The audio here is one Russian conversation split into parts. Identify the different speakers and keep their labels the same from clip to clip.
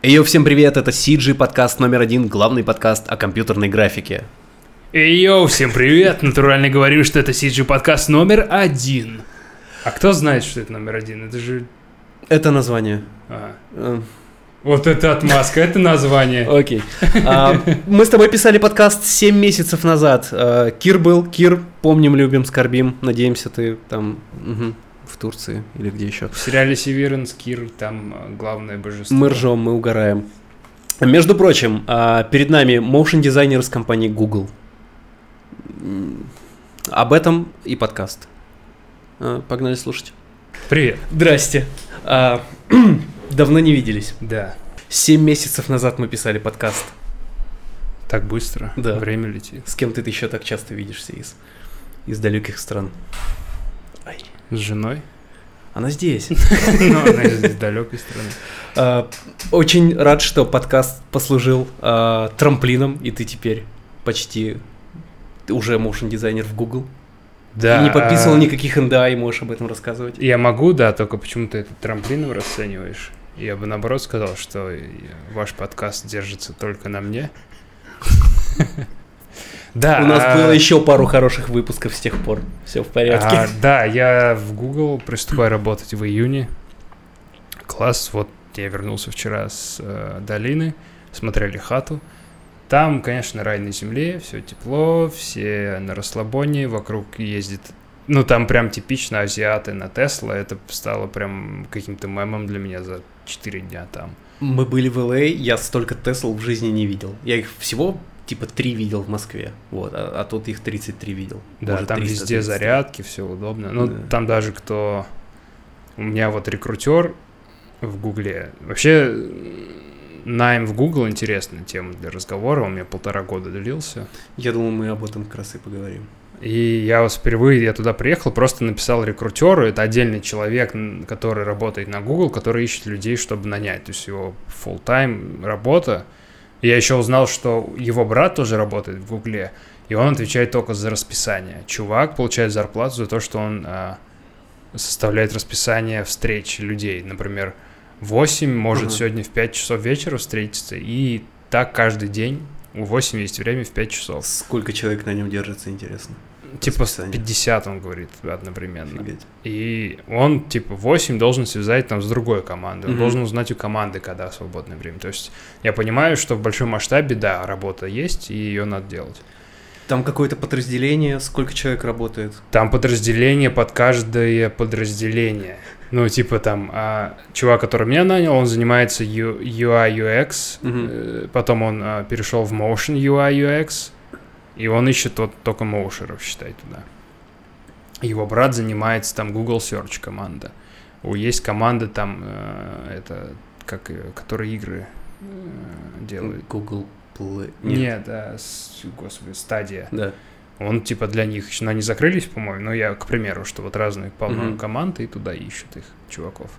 Speaker 1: Йо, всем привет, это CG подкаст номер один, главный подкаст о компьютерной графике.
Speaker 2: Эй, всем привет! Натурально говорю, что это CG подкаст номер один. А кто знает, что это номер один? Это же...
Speaker 1: Это название.
Speaker 2: А,
Speaker 1: Э,
Speaker 2: вот это отмазка, это название.
Speaker 1: Окей. А, Мы с тобой писали подкаст 7 месяцев назад. А, Кир был, Кир, помним, любим, скорбим. Надеемся, ты там мгм, в Турции или где еще.
Speaker 2: В сериале Северенс Кир там а, главное божество.
Speaker 1: Мы ржем, мы угораем. Между прочим, а, перед нами motion дизайнер из компании Google. Об этом и подкаст. А, Погнали слушать.
Speaker 2: Привет.
Speaker 1: Здрасте. А, Давно не виделись.
Speaker 2: Да,
Speaker 1: Семь месяцев назад мы писали подкаст.
Speaker 2: так быстро.
Speaker 1: Да.
Speaker 2: Время летит.
Speaker 1: С кем ты еще так часто видишься из, из далеких стран?
Speaker 2: С женой?
Speaker 1: она здесь.
Speaker 2: Ну, она из далекой страны.
Speaker 1: А, Очень рад, что подкаст послужил а, трамплином, и ты теперь почти уже motion дизайнер в Google.
Speaker 2: Да.
Speaker 1: И не подписывал
Speaker 2: а,
Speaker 1: никаких НДА и можешь об этом рассказывать.
Speaker 2: Я могу, да, только почему ты это трамплином расцениваешь? Я бы наоборот сказал, что ваш подкаст держится только на мне. Да.
Speaker 1: У нас
Speaker 2: а-
Speaker 1: было еще пару хороших выпусков с тех пор. Все в порядке.
Speaker 2: А, да, я в Google приступаю работать в июне. Класс, вот я вернулся вчера с э, долины, смотрели хату. Там, конечно, рай на земле, все тепло, все на расслабоне, вокруг ездит... Ну, там прям типично азиаты на Тесла. Это стало прям каким-то мемом для меня за 4 дня там.
Speaker 1: Мы были в ЛА, я столько Тесл в жизни не видел. Я их всего типа три видел в Москве, вот, а, а тут их 33 видел.
Speaker 2: Да,
Speaker 1: Может,
Speaker 2: там
Speaker 1: 333.
Speaker 2: везде зарядки, все удобно. Ну,
Speaker 1: Да.
Speaker 2: там даже кто... У меня вот рекрутер в Гугле. Вообще, найм в Google интересная тема для разговора. Он у меня полтора года длился.
Speaker 1: Я думал, мы об этом как раз и поговорим.
Speaker 2: И я вот впервые, я туда приехал, просто написал рекрутеру, это отдельный человек, который работает на Google, который ищет людей, чтобы нанять, то есть его full-time работа. Я еще узнал, что его брат тоже работает в Гугле, и он отвечает только за расписание. Чувак получает зарплату за то, что он а, составляет расписание встреч людей. Например, 8 может
Speaker 1: Ага.
Speaker 2: сегодня в 5 часов вечера встретиться, и так каждый день. У 8 есть время в 5 часов.
Speaker 1: Сколько человек на нем держится, интересно.
Speaker 2: Типа
Speaker 1: Расписание.
Speaker 2: 50, он говорит, одновременно.
Speaker 1: Офигеть.
Speaker 2: И он, типа, 8 должен связать там с другой командой. Он
Speaker 1: Мгм.
Speaker 2: должен узнать у команды, когда свободное время. То есть я понимаю, что в большом масштабе, да, работа есть, и ее надо делать.
Speaker 1: Там какое-то подразделение, сколько человек работает?
Speaker 2: Там подразделение под каждое подразделение. Ну, типа там, а, чувак, который меня нанял, он занимается UI UX, э, потом он а, перешел в Motion UI UX, и он ищет вот только моушеров, считай, туда. Его брат занимается там Google Search команда. У есть команда там, э, это, как, которые игры э, делают.
Speaker 1: Google Play.
Speaker 2: Нет, да, с- господи, стадия.
Speaker 1: Да.
Speaker 2: Он типа для них еще, но они закрылись, по-моему, но я, к примеру, что вот разные полно
Speaker 1: Мгм.
Speaker 2: команды и туда ищут их, чуваков.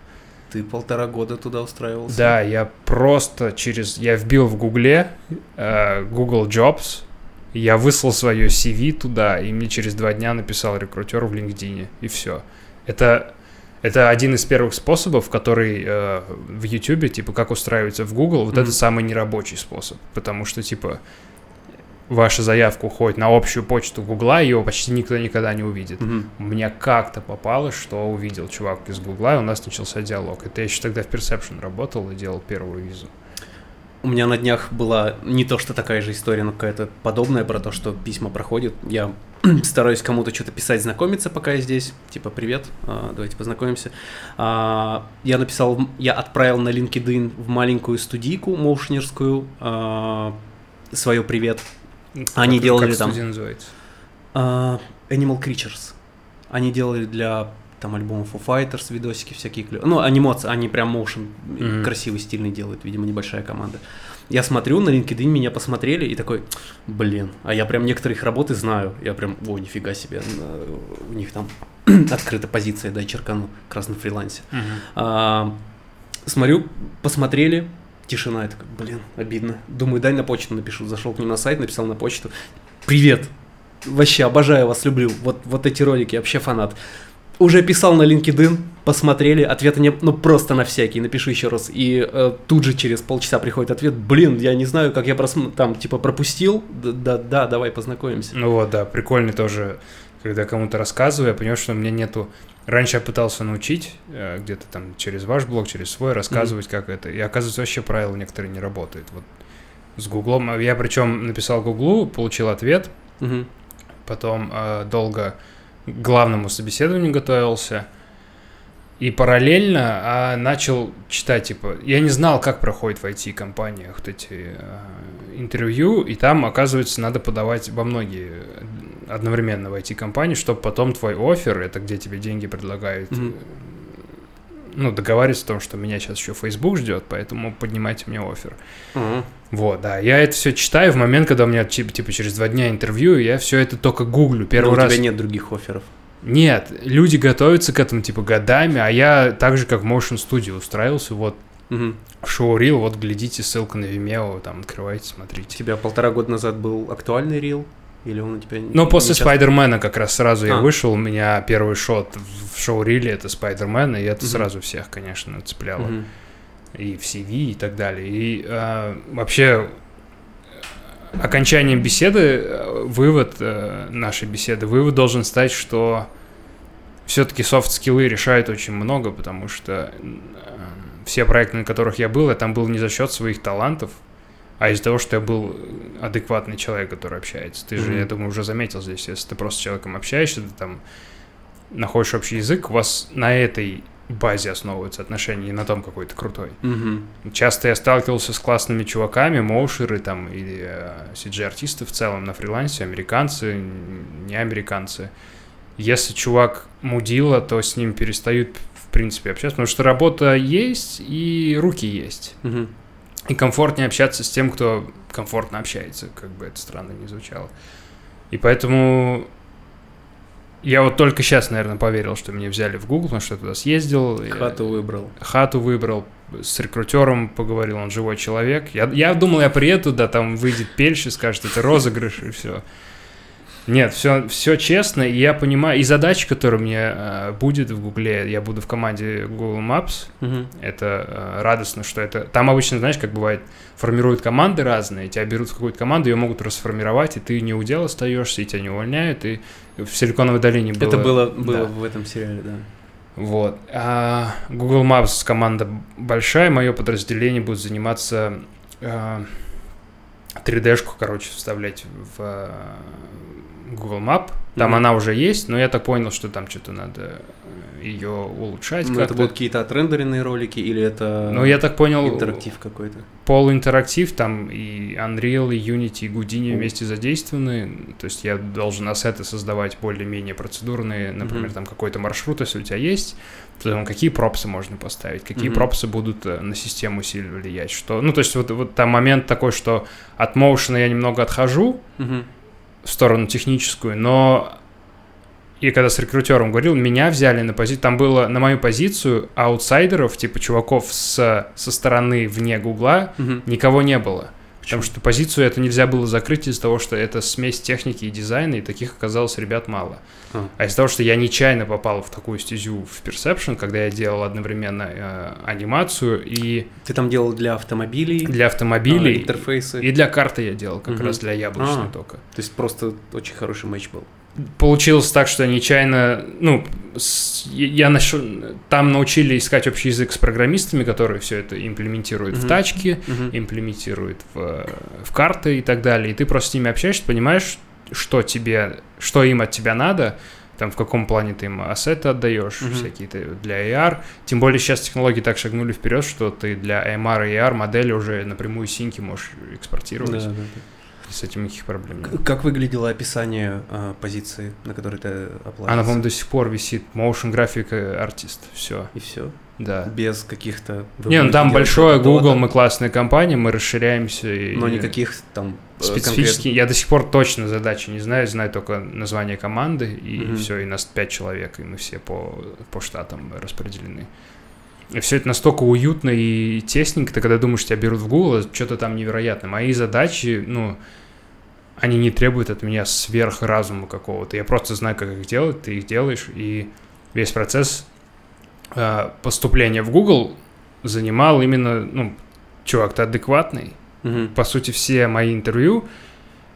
Speaker 1: Ты полтора года туда устраивался?
Speaker 2: Да, я просто через, я вбил в Гугле э, Google Jobs, я выслал свое CV туда, и мне через два дня написал рекрутер в LinkedIn, и все. Это, это один из первых способов, который э, в YouTube, типа, как устраиваться в Google, вот
Speaker 1: Мгм.
Speaker 2: это самый нерабочий способ, потому что, типа, ваша заявка уходит на общую почту Гугла, ее почти никто никогда не увидит.
Speaker 1: Мгм.
Speaker 2: Мне как-то попалось, что увидел чувак из Гугла, и у нас начался диалог. Это я еще тогда в Perception работал и делал первую визу.
Speaker 1: У меня на днях была не то, что такая же история, но какая-то подобная про то, что письма проходят. Я стараюсь кому-то что-то писать, знакомиться, пока я здесь. Типа, привет, а, давайте познакомимся. А, Я написал, я отправил на LinkedIn в маленькую студийку моушенерскую свое привет. Они
Speaker 2: Как-
Speaker 1: делали
Speaker 2: как
Speaker 1: там-
Speaker 2: студия называется?
Speaker 1: А, Animal Creatures. Они делали для там альбомов Foo Fighters, видосики всякие. клё- Ну, анимация, они прям motion
Speaker 2: Мгм.
Speaker 1: красивый, стильный делают, видимо, небольшая команда. Я смотрю, на LinkedIn меня посмотрели и такой, блин, а я прям некоторые их работы знаю. Я прям, о, нифига себе, у них там открыта позиция, дай черкану, как раз на фрилансе. А, смотрю, посмотрели, тишина, я такой, блин, обидно. Думаю, дай на почту напишу. Зашел к ним на сайт, написал на почту. Привет, вообще обожаю вас, люблю. Вот, вот эти ролики, вообще фанат. Уже писал на LinkedIn, посмотрели, ответа не... Ну, просто на всякий, напиши еще раз. И э, тут же через полчаса приходит ответ, блин, я не знаю, как я просм... там, типа, пропустил. Да, да, да, давай познакомимся.
Speaker 2: Ну вот, да, прикольно тоже, когда кому-то рассказываю, я понимаю, что у меня нету... Раньше я пытался научить, э, где-то там через ваш блог, через свой, рассказывать, mm-hmm. как это. И оказывается, вообще правила некоторые не работают. Вот с Гуглом. Я причем написал Гуглу, получил ответ,
Speaker 1: Мгм.
Speaker 2: потом э, долго к главному собеседованию готовился. И параллельно а, начал читать, типа, я не знал, как проходит в IT-компаниях вот эти э, интервью, и там, оказывается, надо подавать во многие одновременно в IT-компании, чтобы потом твой офер, это где тебе деньги предлагают,
Speaker 1: Мгм.
Speaker 2: ну, договариваться о том, что меня сейчас еще Facebook ждет, поэтому поднимайте мне офер.
Speaker 1: Ага.
Speaker 2: Вот, да, я это все читаю в момент, когда у меня типа, через два дня интервью, я все это только гуглю первый
Speaker 1: Но
Speaker 2: раз.
Speaker 1: у тебя нет других офферов.
Speaker 2: Нет, люди готовятся к этому типа годами, а я так же как в Motion Studio устраивался, вот
Speaker 1: Мгм.
Speaker 2: в Showreel, вот глядите, ссылка на Vimeo, там открывайте,
Speaker 1: У
Speaker 2: смотрите.
Speaker 1: тебя полтора года назад был актуальный рил? Или он у тебя...
Speaker 2: Но
Speaker 1: не-
Speaker 2: после
Speaker 1: не часто?
Speaker 2: Спайдермена как раз сразу я
Speaker 1: А.
Speaker 2: вышел, у меня первый шот в шоу-риле это Спайдермен, и это
Speaker 1: Мгм.
Speaker 2: сразу всех, конечно, цепляло.
Speaker 1: Мгм.
Speaker 2: И в CV и так далее. И э, вообще окончанием беседы, э, вывод э, нашей беседы, вывод должен стать, что все-таки софт-скиллы решают очень много, потому что э, все проекты, на которых я был, я там был не за счет своих талантов, а из-за того, что я был адекватный человек, который общается. Ты же,
Speaker 1: Мгм.
Speaker 2: я думаю, уже заметил здесь, если ты просто с человеком общаешься, ты там находишь общий язык, у вас на этой базе основываются отношения, и на том, какой ты крутой.
Speaker 1: Мгм.
Speaker 2: Часто я сталкивался с классными чуваками, моушеры там или э, CG-артисты в целом на фрилансе, американцы, не американцы. Если чувак мудила, то с ним перестают в принципе общаться, потому что работа есть и руки есть.
Speaker 1: Мгм.
Speaker 2: И комфортнее общаться с тем, кто комфортно общается, как бы это странно не звучало. И поэтому я вот только сейчас, наверное, поверил, что меня взяли в Google, потому что я туда съездил.
Speaker 1: Хату выбрал.
Speaker 2: хату выбрал, с рекрутером поговорил, он живой человек. Я, я думал, я приеду, да, там выйдет Пельш и скажет, это розыгрыш и все. Нет, все, все честно, и я понимаю, и задача, которая у меня э, будет в Гугле, я буду в команде Google Maps,
Speaker 1: Мгм.
Speaker 2: это э, радостно, что это... Там обычно, знаешь, как бывает, формируют команды разные, тебя берут в какую-то команду, ее могут расформировать, и ты не удел остаешься, и тебя не увольняют, и в Силиконовой долине было...
Speaker 1: Это было, было
Speaker 2: да.
Speaker 1: в этом сериале, да.
Speaker 2: Вот. А Google Maps команда большая, мое подразделение будет заниматься а, 3D-шку, короче, вставлять в а, Google Map. Там
Speaker 1: Мгм.
Speaker 2: она уже есть, но я так понял, что там что-то надо ее улучшать
Speaker 1: Ну, это будут какие-то отрендеренные ролики или это
Speaker 2: Ну, я так понял,
Speaker 1: интерактив какой-то?
Speaker 2: полуинтерактив, там и Unreal, и Unity, и Houdini
Speaker 1: О.
Speaker 2: вместе задействованы. То есть я должен ассеты создавать более-менее процедурные, например,
Speaker 1: Мгм.
Speaker 2: там какой-то маршрут, если у тебя есть, то там какие пропсы можно поставить, какие
Speaker 1: Мгм.
Speaker 2: пропсы будут э, на систему сильно влиять, что... Ну, то есть вот, вот там момент такой, что от моушена я немного отхожу
Speaker 1: Мгм.
Speaker 2: Сторону техническую, но и когда с рекрутером говорил, меня взяли на позицию, там было на мою позицию аутсайдеров, типа чуваков с, со стороны вне Гугла,
Speaker 1: Мгм.
Speaker 2: никого не было. Потому что позицию эту нельзя было закрыть из-за того, что это смесь техники и дизайна, и таких оказалось ребят мало.
Speaker 1: А.
Speaker 2: А из-за того, что я нечаянно попал в такую стезю в Perception, когда я делал одновременно э, анимацию и
Speaker 1: Ты там делал для автомобилей,
Speaker 2: для автомобилей,
Speaker 1: а, интерфейсы.
Speaker 2: и для карты я делал как
Speaker 1: Мгм.
Speaker 2: раз для яблочной
Speaker 1: А.
Speaker 2: только.
Speaker 1: То есть просто очень хороший матч был.
Speaker 2: Получилось так, что я нечаянно, ну, с- я нашел, там научили искать общий язык с программистами, которые все это имплементируют в
Speaker 1: Мгм.
Speaker 2: тачки,
Speaker 1: Мгм.
Speaker 2: имплементируют в, в карты и так далее. И ты просто с ними общаешься, понимаешь, что тебе, что им от тебя надо, там в каком плане ты им ассеты отдаешь,
Speaker 1: Мгм.
Speaker 2: всякие ты для AR. Тем более сейчас технологии так шагнули вперед, что ты для AMR и AR модели уже напрямую синки можешь экспортировать.
Speaker 1: Да, да, да.
Speaker 2: С этим никаких проблем нет.
Speaker 1: Как выглядело описание а, позиции, на которой ты оплатил?
Speaker 2: Она, по-моему, до сих пор висит. Motion Graphic Artist. Все,
Speaker 1: И все?
Speaker 2: да.
Speaker 1: Без каких-то...
Speaker 2: Не, ну там большое Google, мы классная компания, мы расширяемся. И
Speaker 1: Но никаких там... э,
Speaker 2: специфически. Я до сих пор точно задачи не знаю, знаю только название команды, и
Speaker 1: Мгм.
Speaker 2: все, и нас пять человек, и мы все по, по штатам распределены. И все это настолько уютно и тесненько, ты когда думаешь, тебя берут в Google, что-то там невероятное. Мои задачи, ну, они не требуют от меня сверхразума какого-то. Я просто знаю, как их делать, ты их делаешь, и весь процесс э, поступления в Google занимал именно, ну, чувак, ты адекватный.
Speaker 1: Мгм.
Speaker 2: По сути, все мои интервью,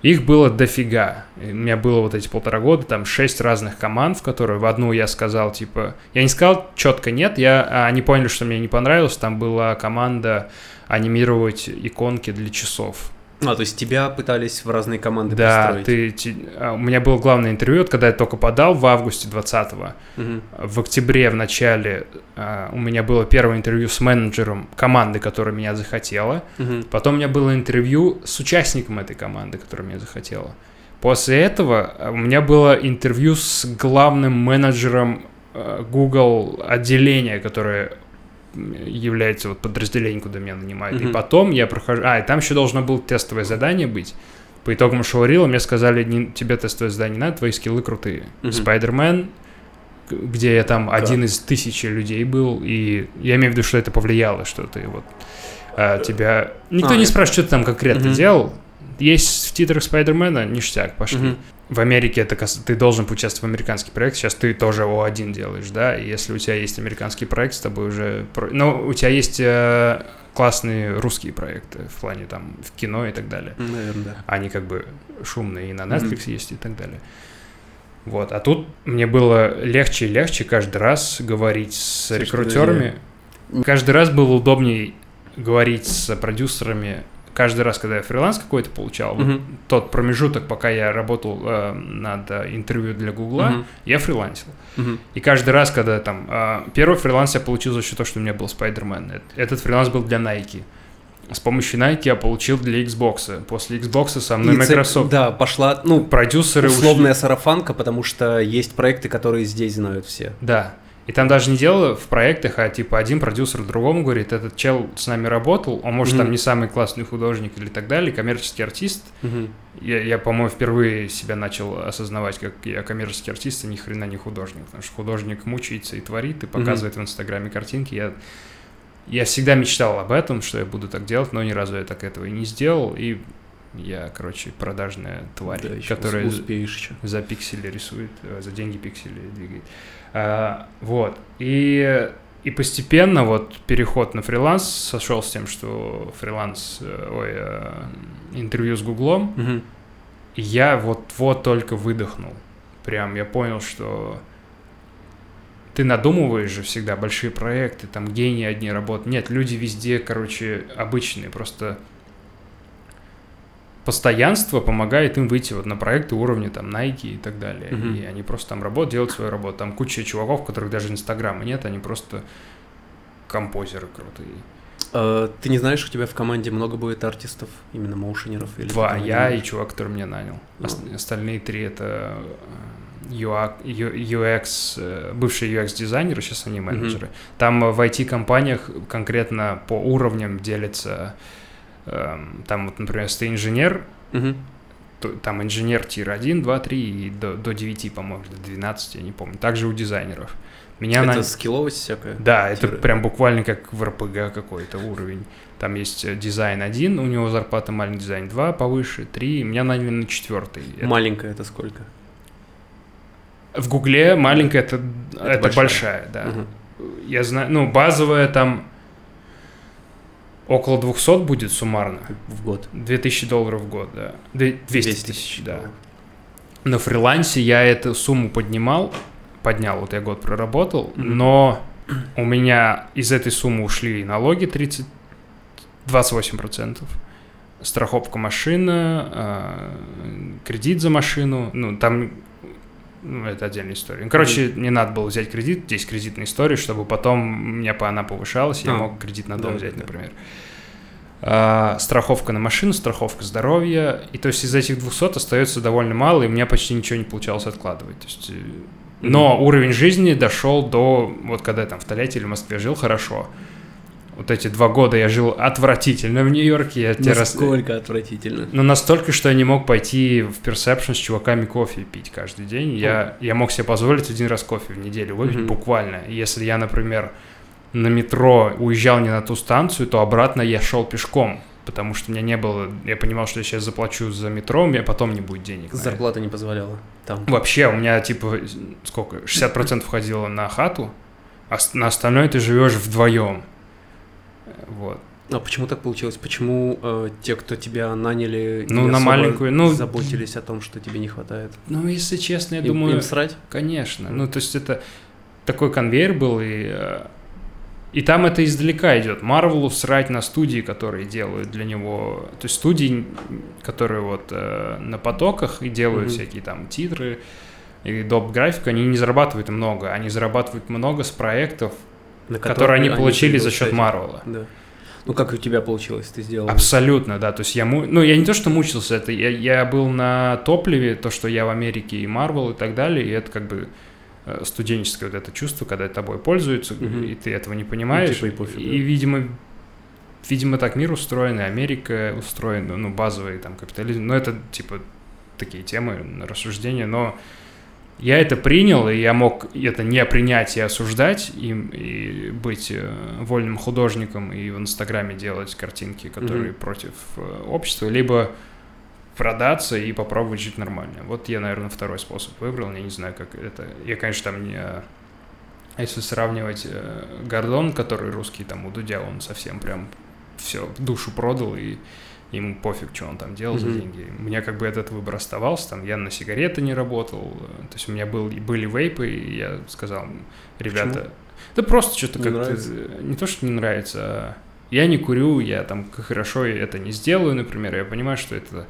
Speaker 2: их было дофига. И У меня было вот эти полтора года, там шесть разных команд, в которые в одну я сказал, типа... Я не сказал четко нет, я, а они поняли, что мне не понравилось. Там была команда анимировать иконки для часов.
Speaker 1: А, то есть тебя пытались в разные команды
Speaker 2: Да,
Speaker 1: пристроить.
Speaker 2: ты, ти- а, у меня было главное интервью, когда я только подал в августе 20-го.
Speaker 1: Мгм.
Speaker 2: В октябре в начале а, у меня было первое интервью с менеджером команды, которая меня захотела.
Speaker 1: Мгм.
Speaker 2: Потом у меня было интервью с участником этой команды, которая меня захотела. После этого а, у меня было интервью с главным менеджером Google отделения, которое является вот подразделением, куда меня нанимают. И
Speaker 1: Мгм.
Speaker 2: потом я прохожу... А, и там еще должно было тестовое задание быть. По итогам шоурила мне сказали, «Не- тебе тестовое задание не надо, твои скиллы крутые. Спайдермен, г- где я там один из тысячи людей был, и я имею в виду, что это повлияло, что ты вот а, тебя... Никто
Speaker 1: А,
Speaker 2: не спрашивает, что ты там конкретно
Speaker 1: Мгм.
Speaker 2: делал. Есть в титрах Спайдермена, ништяк, пошли.
Speaker 1: Мгм.
Speaker 2: В Америке это кас- ты должен поучаствовать в американский проект, сейчас ты тоже О1 делаешь, да, и если у тебя есть американский проект, с тобой уже... про- Ну, у тебя есть э, классные русские проекты в плане там в кино и так далее.
Speaker 1: Наверное, да.
Speaker 2: Они как бы шумные и на. Netflix есть и так далее. Вот, а тут мне было легче и легче каждый раз говорить с
Speaker 1: Слушай,
Speaker 2: рекрутерами. Каждый раз было удобнее говорить с продюсерами. Каждый раз, когда я фриланс какой-то получал, вот
Speaker 1: Мгм.
Speaker 2: тот промежуток, пока я работал э, над э, интервью для Гугла,
Speaker 1: Мгм.
Speaker 2: я фрилансил.
Speaker 1: Мгм.
Speaker 2: И каждый раз, когда там... э, первый фриланс я получил за счет того, что у меня был. Э- Этот фриланс был для Nike. С помощью Nike я получил для Xbox. После Xbox со мной
Speaker 1: И
Speaker 2: Microsoft.
Speaker 1: Да, пошла, ну,
Speaker 2: Продюсеры ушли.
Speaker 1: условная сарафанка, потому что есть проекты, которые здесь знают все.
Speaker 2: Да. И там даже не дело в проектах, а типа один продюсер другому говорит, этот чел с нами работал, он может
Speaker 1: Мгм.
Speaker 2: там не самый классный художник или так далее, коммерческий артист.
Speaker 1: Мгм.
Speaker 2: Я, я, по-моему, впервые себя начал осознавать, как я коммерческий артист, а ни хрена не художник. Потому что художник мучается и творит, и показывает в Инстаграме картинки. Я, я всегда мечтал об этом, что я буду так делать, но ни разу я так этого и не сделал. И я, короче, продажная тварь,
Speaker 1: Да,
Speaker 2: которая
Speaker 1: ус- успеешь еще.
Speaker 2: за пиксели рисует, э, за деньги пиксели двигает. А, вот. И, и постепенно вот переход на фриланс сошел с тем, что фриланс, э, ой, э, интервью с Гуглом, и я вот-вот только выдохнул. Прям я понял, что ты надумываешь же всегда большие проекты, там гении одни работают. Нет, люди везде, короче, обычные, просто постоянство помогает им выйти вот на проекты уровня там Nike и так далее.
Speaker 1: Мгм.
Speaker 2: И они просто там работают, делают свою работу. Там куча чуваков, у которых даже Инстаграма нет, они просто композеры крутые.
Speaker 1: Э, Ты не знаешь, у тебя в команде много будет артистов, именно моушенеров? Или
Speaker 2: Два,
Speaker 1: там
Speaker 2: я и чувак, который меня нанял.
Speaker 1: Ну.
Speaker 2: Ост- Остальные три это э, UX, э, бывшие UX-дизайнеры, сейчас они менеджеры. Там э, в IT-компаниях конкретно по уровням делятся, там вот, например, если ты инженер,
Speaker 1: Мгм.
Speaker 2: то, там инженер тир 1, 2, 3 и до, до 9, по-моему, до 12, я не помню. Также у дизайнеров. Меня
Speaker 1: Это
Speaker 2: на-
Speaker 1: скилловость всякая?
Speaker 2: Да, это
Speaker 1: тиры.
Speaker 2: прям буквально как в РПГ какой-то уровень. Там есть э, дизайн 1, у него зарплата маленький, дизайн 2 повыше, 3, меня наняли на четвертый. Это-
Speaker 1: Маленькая это сколько?
Speaker 2: В Гугле маленькая это, это,
Speaker 1: большая.
Speaker 2: большая. да.
Speaker 1: Мгм.
Speaker 2: Я знаю, ну, базовая там около 200 будет суммарно.
Speaker 1: В год.
Speaker 2: 2000 долларов в год, да. Две- 200
Speaker 1: 200
Speaker 2: тысяч, да. На фрилансе я эту сумму поднимал, поднял, вот я год проработал,
Speaker 1: Мгм.
Speaker 2: но у меня из этой суммы ушли налоги 30, 28%, страховка машины, э, кредит за машину, ну, там, ну, это отдельная история. Короче, не надо было взять кредит, здесь кредитная история, чтобы потом у меня по- она повышалась, я
Speaker 1: А,
Speaker 2: мог кредит на дом
Speaker 1: да,
Speaker 2: взять,
Speaker 1: да.
Speaker 2: например. А, страховка на машину, страховка здоровья. И то есть из этих 200 остается довольно мало, и у меня почти ничего не получалось откладывать. То есть, э, но уровень жизни дошел до, вот когда я там в Тольятти или в Москве жил, хорошо. Вот эти два года я жил отвратительно в Нью-Йорке. Я
Speaker 1: Насколько отвратительно.
Speaker 2: но настолько, что я не мог пойти в Perception с чуваками кофе пить каждый день. Я, я мог себе позволить один раз кофе в неделю выпить,
Speaker 1: Мгм.
Speaker 2: буквально. Если я, например, на метро уезжал не на ту станцию, то обратно я шел пешком. потому что у меня не было, я понимал, что я сейчас заплачу за метро, у меня потом не будет денег.
Speaker 1: Зарплата не позволяла там.
Speaker 2: Вообще, у меня типа сколько, 60% входило на хату, а на остальное ты живешь вдвоем. Вот.
Speaker 1: А почему так получилось? Почему э, те, кто тебя наняли,
Speaker 2: Ну,
Speaker 1: не
Speaker 2: на маленькую, ну-
Speaker 1: заботились о том, что тебе не хватает?
Speaker 2: Ну, если честно, я
Speaker 1: Им-
Speaker 2: думаю,
Speaker 1: им срать?
Speaker 2: конечно. Ну, то есть это такой конвейер был, и, э, и там это издалека идет. Марвелу срать на студии, которые делают для него... То есть студии, которые вот э, на потоках и делают
Speaker 1: Мгм.
Speaker 2: всякие там титры и доп. графику, они не зарабатывают много. Они зарабатывают много с проектов,
Speaker 1: На
Speaker 2: которые они получили за счет. Марвела.
Speaker 1: Да. Ну, как у тебя получилось? Ты сделал...
Speaker 2: Абсолютно, да. То есть я, ну, я не то, что мучился, это я, я был на топливе, то, что я в Америке и Марвел и так далее, и это как бы э, студенческое вот это чувство, когда тобой пользуются,
Speaker 1: Мгм.
Speaker 2: и ты этого не понимаешь.
Speaker 1: типа и пофиг, да.
Speaker 2: видимо, видимо, так мир устроен, и Америка устроена, ну, базовый там капитализм. Но это, типа, такие темы рассуждения, но я это принял, и я мог это не принять и осуждать, и, и быть э, вольным художником, и в Инстаграме делать картинки, которые
Speaker 1: Мгм.
Speaker 2: против э, общества, либо продаться и попробовать жить нормально. Вот я, наверное, второй способ выбрал, я не знаю, как это... Я, конечно, там не... Если сравнивать э, Гордон, который русский, там, у Дудя, он совсем прям все, душу продал, и ему пофиг, что он там делал за
Speaker 1: Мгм.
Speaker 2: деньги. У меня как бы этот выбор оставался, там, я на сигареты не работал, то есть у меня был, были вейпы, и я сказал, ребята, да просто что-то как-то, не то, что не нравится, а я не курю, я там хорошо это не сделаю, например, я понимаю, что это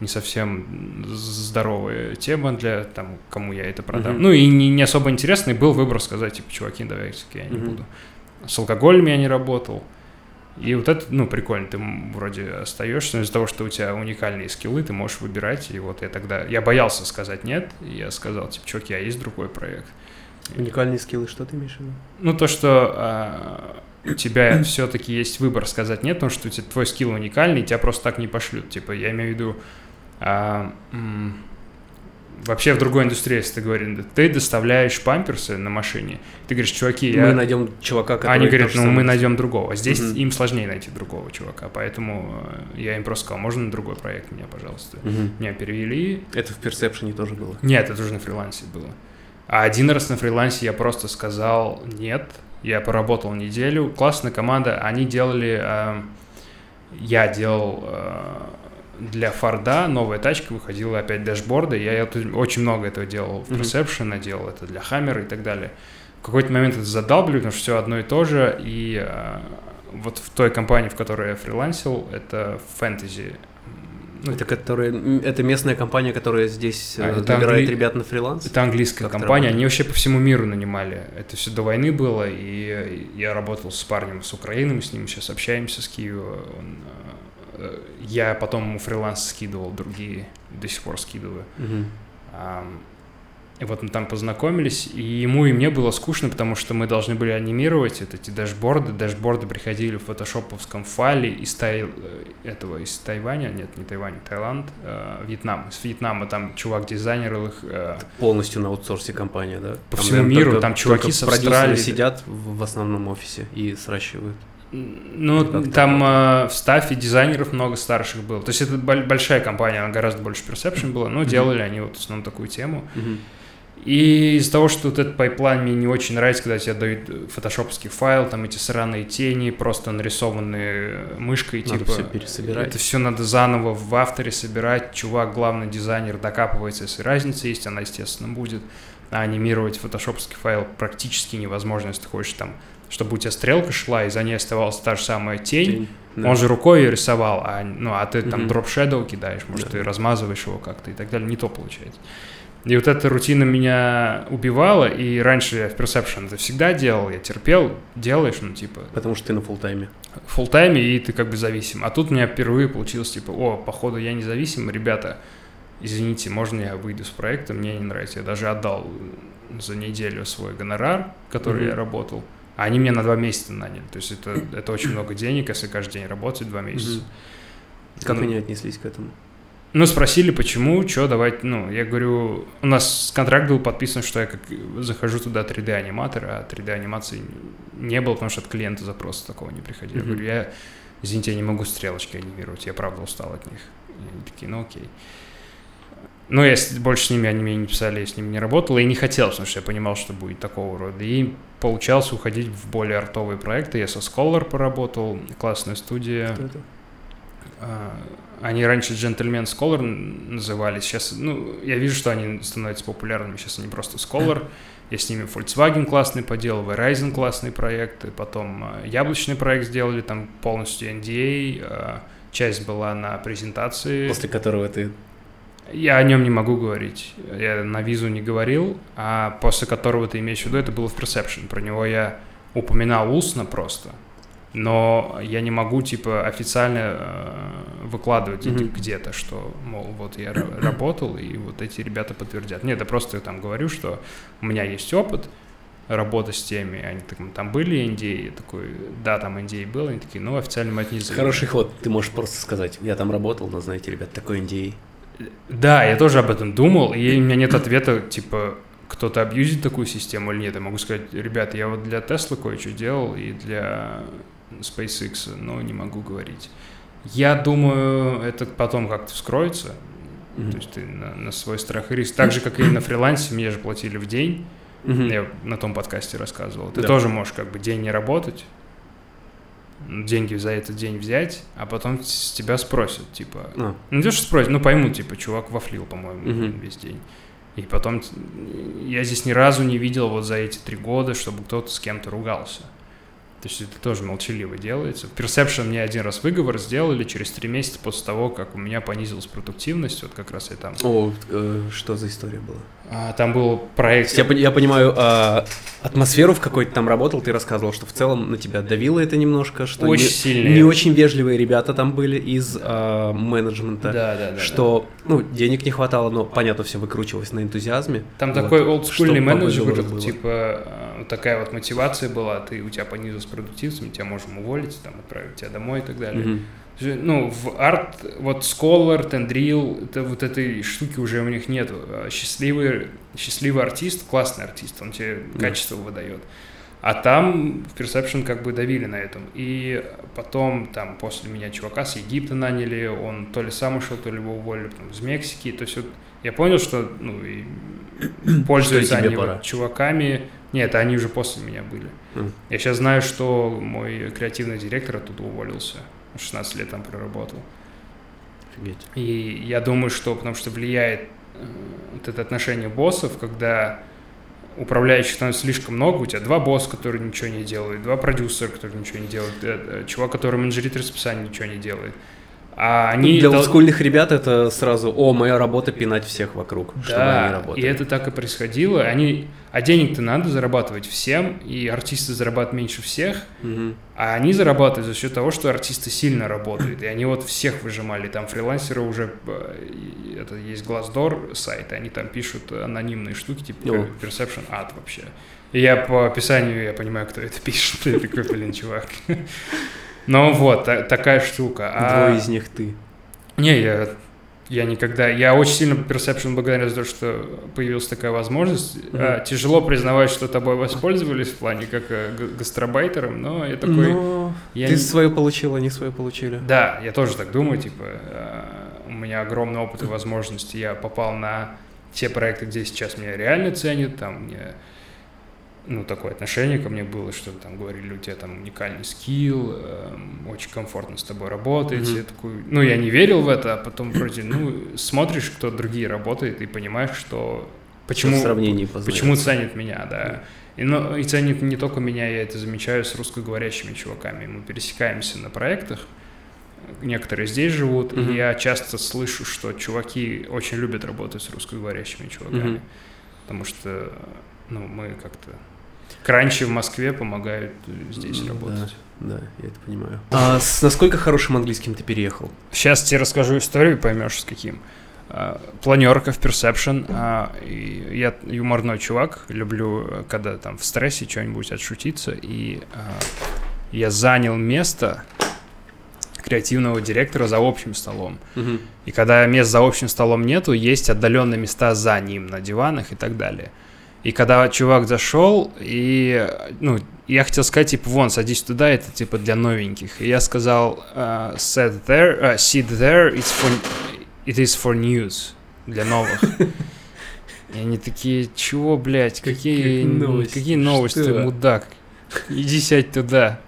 Speaker 2: не совсем здоровая тема для там, кому я это продам.
Speaker 1: Мгм.
Speaker 2: Ну и не, не особо интересный был выбор сказать, типа, чуваки, давайте я не
Speaker 1: Мгм.
Speaker 2: буду. С алкоголем я не работал. И вот это, ну, прикольно, ты вроде остаешься, но из-за того, что у тебя уникальные скиллы, ты можешь выбирать, и вот я тогда, я боялся сказать нет, и я сказал, типа, чуваки, а есть другой проект.
Speaker 1: Уникальные скиллы, что ты имеешь в виду?
Speaker 2: Ну, то, что а, у тебя все-таки есть выбор сказать нет, потому что у тебя твой скилл уникальный, тебя просто так не пошлют. Типа, я имею в виду, а, м, вообще в другой индустрии, если ты говоришь, ты доставляешь памперсы на машине, ты говоришь, чуваки, я...
Speaker 1: Мы найдем чувака, который...
Speaker 2: Они говорят, ну мы найдем другого. Здесь
Speaker 1: Мгм.
Speaker 2: им сложнее найти другого чувака, поэтому э, я им просто сказал, можно на другой проект меня, пожалуйста.
Speaker 1: Мгм.
Speaker 2: Меня перевели,
Speaker 1: Это в персепшене тоже было.
Speaker 2: нет, это уже на фрилансе было. А один раз на фрилансе я просто сказал нет. Я поработал неделю. Классная команда. Они делали... э, я делал э, для Форда новая тачка, выходила опять дашборды. Я это- очень много этого делал в. Perception, делал это для Хаммера и так далее. В какой-то момент это задалбливает, потому что все одно и то же. И э, вот в той компании, в которой я фрилансил, это фэнтези. Ну,
Speaker 1: это, которая, это местная компания, которая здесь
Speaker 2: А,
Speaker 1: э, набирает
Speaker 2: англи-
Speaker 1: ребят на фриланс.
Speaker 2: Это английская
Speaker 1: Как
Speaker 2: компания,
Speaker 1: работает?
Speaker 2: они вообще по всему миру нанимали. Это все до войны было, и я работал с парнем с Украины, мы с ним сейчас общаемся с Киева. Он, э, я потом ему фриланс скидывал, другие до сих пор скидываю.
Speaker 1: Мгм.
Speaker 2: Ам, И вот мы там познакомились, и ему и мне было скучно, потому что мы должны были анимировать вот эти дашборды. Дашборды приходили в фотошоповском файле из Тай... э, этого, из Тайваня, нет, не Тайвань, Таиланд, э, Вьетнам. Из Вьетнама там чувак дизайнер их э,
Speaker 1: Полностью на аутсорсе компания, да?
Speaker 2: По
Speaker 1: Там,
Speaker 2: всему миру,
Speaker 1: только-
Speaker 2: там чуваки с Австралии.
Speaker 1: сидят в в основном офисе и сращивают.
Speaker 2: Ну, там э, в стафе дизайнеров много старших было. То есть это боль- большая компания, она гораздо больше Perception была, но делали они вот в основном такую тему. И из-за того, что вот этот пайплайн мне не очень нравится, когда тебе дают фотошоповский файл, там эти сраные тени, просто нарисованные мышкой,
Speaker 1: Надо
Speaker 2: типа...
Speaker 1: всё пересобирать.
Speaker 2: Это все надо заново в After е собирать. Чувак, главный дизайнер, докапывается, если разница есть, она, естественно, будет. А анимировать фотошоповский файл практически невозможно, если ты хочешь там, чтобы у тебя стрелка шла, и за ней оставалась та же самая тень.
Speaker 1: Тень. Да.
Speaker 2: Он же рукой ее рисовал, а, ну, а ты там drop shadow кидаешь, может,
Speaker 1: Да.
Speaker 2: ты размазываешь его как-то и так далее. Не то получается. И вот эта рутина меня убивала, и раньше я в Perception это всегда делал, я терпел, делаешь, ну, типа,
Speaker 1: Потому что ты на фултайме.
Speaker 2: в фултайме, и ты как бы зависим. А тут у меня впервые получилось, типа, о, походу я независим, ребята, извините, можно я выйду с проекта, мне не нравится. Я даже отдал за неделю свой гонорар, который
Speaker 1: Мгм.
Speaker 2: я работал, а они меня на два месяца наняли. То есть это, это очень много денег, если каждый день работать два месяца.
Speaker 1: Как
Speaker 2: Ну,
Speaker 1: они отнеслись к этому?
Speaker 2: Ну, спросили, почему, что, давайте, ну, я говорю, у нас контракт был подписан, что я как захожу туда 3D-аниматор, а 3D-анимации не было, потому что от клиента запроса такого не приходил. Я
Speaker 1: Мгм.
Speaker 2: говорю, я извините, я не могу стрелочки анимировать, я правда устал от них. И они такие, ну окей. Ну, я больше с ними, они мне не писали, я с ними не работал, и не хотел, потому что я понимал, что будет такого рода. И получалось уходить в более артовые проекты. Я со Scholar поработал, классная студия.
Speaker 1: Кто это?
Speaker 2: А, Они раньше Gentleman Scholar назывались, сейчас, ну, я вижу, что они становятся популярными, сейчас они просто Scholar, я с ними Volkswagen классный поделал, Verizon классные проекты, потом а, яблочный проект сделали, там полностью NDA, а, часть была на презентации.
Speaker 1: После которого ты...
Speaker 2: Я о нем не могу говорить. Я на визу не говорил, а после которого ты имеешь в виду, это было в Perception. Про него я упоминал устно просто. Но я не могу, типа, официально э, выкладывать где- где-то, что, мол, вот я ра- работал, и вот эти ребята подтвердят. Нет, я просто там говорю, что у меня есть опыт работы с теми. Они так, там были NDA, я такой, да, там NDA был, они такие, ну, официально мы это не заявляем».
Speaker 1: Хороший ход. Ты можешь просто сказать, я там работал, но знаете, ребят, такой NDA.
Speaker 2: Да, я тоже об этом думал, и у меня нет ответа, типа, кто-то абьюзит такую систему или нет. Я могу сказать, ребят, я вот для Tesla кое-что делал и для SpaceX, но не могу говорить. Я думаю, это потом как-то вскроется.
Speaker 1: Мгм.
Speaker 2: То есть ты на, на свой страх и риск. Так же, как и на фрилансе, мне же платили в день.
Speaker 1: Мгм.
Speaker 2: Я на том подкасте рассказывал. Ты
Speaker 1: Да.
Speaker 2: тоже можешь как бы день не работать, деньги за этот день взять, а потом с тебя спросят, типа,
Speaker 1: А,
Speaker 2: ну, что спросят, ну, пойму, типа, чувак вафлил, по-моему,
Speaker 1: Мгм.
Speaker 2: весь день. И потом я здесь ни разу не видел вот за эти три года, чтобы кто-то с кем-то ругался. То есть это тоже молчаливо делается. В Perception мне один раз выговор сделали через три месяца после того, как у меня понизилась продуктивность. Вот как раз я там...
Speaker 1: О, э, что за история была?
Speaker 2: А, там был проект...
Speaker 1: Я, я понимаю, а, атмосферу в какой-то там работал, ты рассказывал, что в целом на тебя давило это немножко, что
Speaker 2: Очень
Speaker 1: не,
Speaker 2: сильно.
Speaker 1: не очень вежливые ребята там были из а, менеджмента,
Speaker 2: Да, да, да.
Speaker 1: что, ну, денег не хватало, но, понятно, все выкручивалось на энтузиазме.
Speaker 2: Там
Speaker 1: Вот.
Speaker 2: такой олдскульный менеджер, типа, вот такая вот мотивация была, ты, у тебя понизилась продуктивность, мы тебя можем уволить, там, отправить тебя домой и так далее.
Speaker 1: Мгм.
Speaker 2: Ну, в арт, вот Scholar, Tendril, это вот этой штуки уже у них нет. Счастливый, счастливый артист, классный артист, он тебе
Speaker 1: Да.
Speaker 2: качество выдает. А там в Perception как бы давили на этом. И потом там после меня чувака с Египта наняли, он то ли сам ушел, то ли его уволили потом из Мексики. То есть вот я понял, что ну, и пользуются они вот чуваками. Нет, они уже после меня были.
Speaker 1: М.
Speaker 2: Я сейчас знаю, что мой креативный директор оттуда уволился. 16 лет там проработал.
Speaker 1: Офигеть.
Speaker 2: И я думаю, что потому что влияет э, вот это отношение боссов, когда управляющих становится слишком много, у тебя два босса, которые ничего не делают, два продюсера, которые ничего не делают, чувак, который менеджерит расписание, ничего не делает. А они...
Speaker 1: Для
Speaker 2: дол-
Speaker 1: олдскульных ребят это сразу, о, моя работа пинать всех вокруг, чтобы они
Speaker 2: Да,
Speaker 1: работали.
Speaker 2: и это так и происходило. Они, а денег-то надо зарабатывать всем, и артисты зарабатывают меньше всех,
Speaker 1: Мгм.
Speaker 2: а они зарабатывают за счет того, что артисты сильно работают, и они вот всех выжимали. Там фрилансеры уже, э, это есть Glassdoor сайт, они там пишут анонимные штуки, типа
Speaker 1: О.
Speaker 2: Perception ад вообще. И я по описанию, я понимаю, кто это пишет. Я такой, блин, чувак. Ну вот, та- такая штука. А-
Speaker 1: Двое из них ты.
Speaker 2: не, я, я никогда... Я очень сильно Perception благодарен за то, что появилась такая возможность.
Speaker 1: Мгм.
Speaker 2: А, тяжело признавать, что тобой воспользовались в плане как э, гастробайтером, но я такой...
Speaker 1: Но
Speaker 2: я
Speaker 1: ты
Speaker 2: не-
Speaker 1: свое получил, они свое получили.
Speaker 2: Да, я тоже так думаю, типа, э, у меня огромный опыт и возможности. Я попал на те проекты, где сейчас меня реально ценят, там мне ну, такое отношение ко мне было, что там говорили, у тебя там уникальный скилл, эм, очень комфортно с тобой работать.
Speaker 1: Мгм.
Speaker 2: Я такой, ну, я не верил в это, а потом вроде, ну, смотришь, кто другие работают, и понимаешь, что почему,
Speaker 1: в сравнении
Speaker 2: почему ценят меня, да. И, ну, и ценит не только меня, я это замечаю с русскоговорящими чуваками. Мы пересекаемся на проектах, некоторые здесь живут,
Speaker 1: Мгм.
Speaker 2: и я часто слышу, что чуваки очень любят работать с русскоговорящими чуваками,
Speaker 1: Мгм.
Speaker 2: потому что, ну, мы как-то... Кранчи в Москве помогают здесь работать.
Speaker 1: Да, я это понимаю. А с насколько хорошим английским ты переехал?
Speaker 2: Сейчас тебе расскажу историю, поймешь с каким. А, Планерка в Perception. а, и Я юморной чувак, люблю, когда там в стрессе что-нибудь отшутиться. И а, я занял место креативного директора за общим столом.
Speaker 1: Мгм.
Speaker 2: И когда мест за общим столом нету, есть отдаленные места за ним на диванах и так далее. И когда чувак зашел, и, ну, я хотел сказать, типа, вон, садись туда, это, типа, для новеньких. И я сказал, uh, sit there, uh, sit there, it's for, it is for news, для новых. И они такие, чего, блядь, какие,
Speaker 1: новости?
Speaker 2: какие новости, мудак? Иди сядь туда.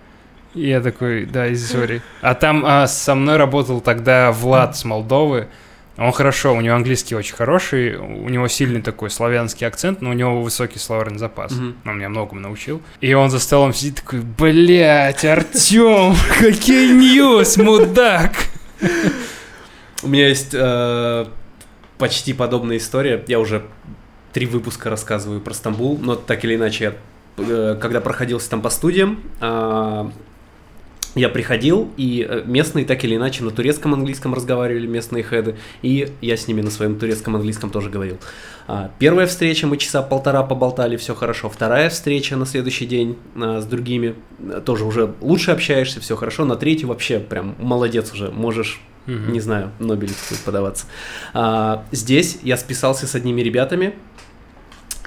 Speaker 2: И я такой, да, сори. А там а, со мной работал тогда Влад с Молдовы. Он хорошо, у него английский очень хороший, у него сильный такой славянский акцент, но у него высокий словарный запас.
Speaker 1: Мгм.
Speaker 2: Он меня многому научил. И он за столом сидит такой, блядь, Артем, какие ньюс, мудак.
Speaker 1: У меня есть э, почти подобная история. Я уже три выпуска рассказываю про Стамбул, но так или иначе, э, когда проходился там по студиям, а, я приходил, и э, местные так или иначе на турецком английском разговаривали, местные хеды, и я с ними на своем турецком английском тоже говорил. А, Первая встреча, мы часа полтора поболтали, все хорошо. Вторая встреча на следующий день а, с другими, э, тоже уже лучше общаешься, все хорошо. На третью вообще прям молодец уже, можешь
Speaker 2: Мгм.
Speaker 1: не знаю, Нобелевскую подаваться. А, здесь я списался с одними ребятами,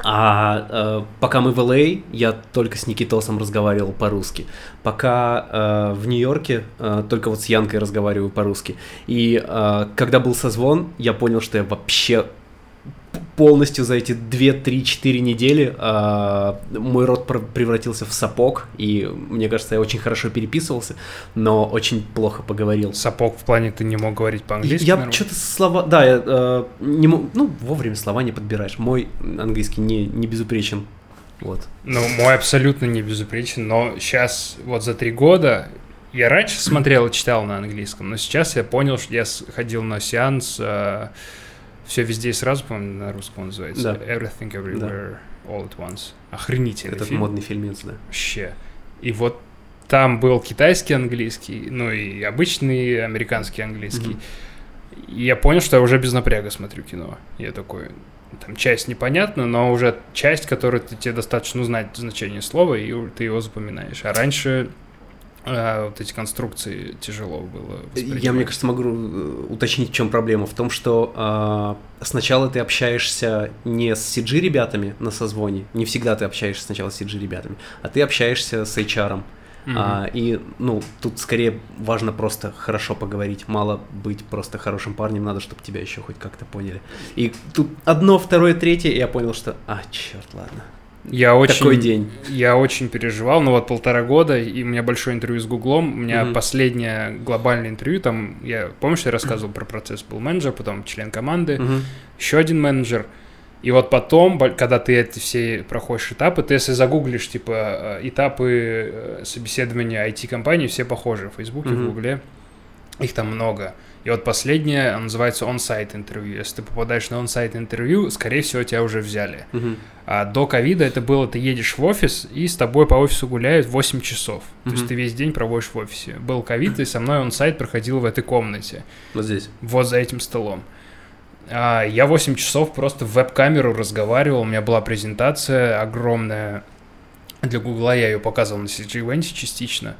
Speaker 1: а э, пока мы в LA, я только с Никитосом разговаривал по-русски. Пока э, в Нью-Йорке э, только вот с Янкой разговариваю по-русски. И э, когда был созвон, я понял, что я вообще полностью за эти 2, 3, 4 недели э, мой рот пр- превратился в сапог, и мне кажется, я очень хорошо переписывался, но очень плохо поговорил.
Speaker 2: Сапог в плане ты не мог говорить по-английски?
Speaker 1: Я что-то слова, да, я э, не мо- ну вовремя слова не подбираешь. Мой английский не не безупречен, вот.
Speaker 2: Ну, мой абсолютно не безупречен, но сейчас, вот за три года, я раньше смотрел и читал на английском, но сейчас я понял, что я ходил на сеанс «Все везде и сразу», по-моему, на русском называется.
Speaker 1: Да.
Speaker 2: Everything, Everywhere, All at Once. Охренительный
Speaker 1: Этот
Speaker 2: фильм.
Speaker 1: модный фильмец, да.
Speaker 2: Вообще. И вот там был китайский английский, ну и обычный американский английский. И я понял, что я уже без напряга смотрю кино. Я такой, там часть непонятна, но уже часть, которую ты, тебе достаточно узнать значение слова, и ты его запоминаешь. А раньше э, вот эти конструкции тяжело было
Speaker 1: Я, мне кажется, могу э, уточнить, в чем проблема. В том, что э, сначала ты общаешься не с CG ребятами на созвоне, не всегда ты общаешься сначала с CG ребятами, а ты общаешься с HR.
Speaker 2: Мгм.
Speaker 1: А, и, ну, тут скорее важно просто хорошо поговорить. Мало быть просто хорошим парнем, надо, чтобы тебя еще хоть как-то поняли. И тут одно, второе, третье, и я понял, что, а, черт, ладно.
Speaker 2: Я очень,
Speaker 1: Такой день.
Speaker 2: Я очень переживал, ну вот полтора года, и у меня большое интервью с Гуглом. У меня
Speaker 1: Мгм.
Speaker 2: последнее глобальное интервью, там, я, помнишь, я рассказывал про процесс, был менеджер, потом член команды,
Speaker 1: Мгм.
Speaker 2: еще один менеджер. И вот потом, когда ты эти все проходишь этапы, ты если загуглишь, типа, э, этапы э, собеседования IT-компаний, все похожи в Фейсбуке, в
Speaker 1: Мгм.
Speaker 2: Гугле, их там много. И вот последнее, оно называется on-site интервью. Если ты попадаешь на on-site интервью, скорее всего, тебя уже взяли.
Speaker 1: Мгм.
Speaker 2: А до ковида это было, ты едешь в офис, и с тобой по офису гуляют 8 часов. То есть ты весь день проводишь в офисе. Был ковид, и со мной он сайт проходил в этой комнате,
Speaker 1: Вот здесь.
Speaker 2: вот за этим столом. А я 8 часов просто в веб-камеру разговаривал, у меня была презентация огромная для Гугла, я ее показывал на CG Event частично.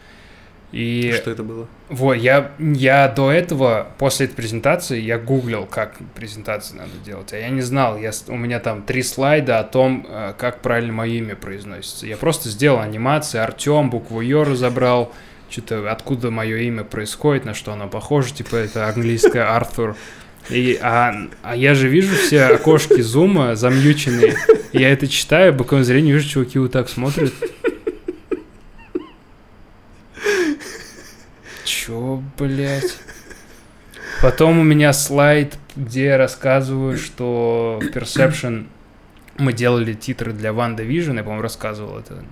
Speaker 2: И
Speaker 1: Что это было?
Speaker 2: вот, я, я до этого, после этой презентации, я гуглил, как презентации надо делать, а я не знал, я, у меня там три слайда о том, э, как правильно мое имя произносится. Я просто сделал анимации, Артем, букву Ё разобрал, что-то откуда мое имя происходит, на что оно похоже, типа это английское Артур. И, а, а я же вижу все окошки зума замьюченные. Я это читаю, боковым зрением вижу, чуваки вот так смотрят. Чё, блядь? Потом у меня слайд, где я рассказываю, что Perception мы делали титры для Ванда Vision, я, по-моему, рассказывал это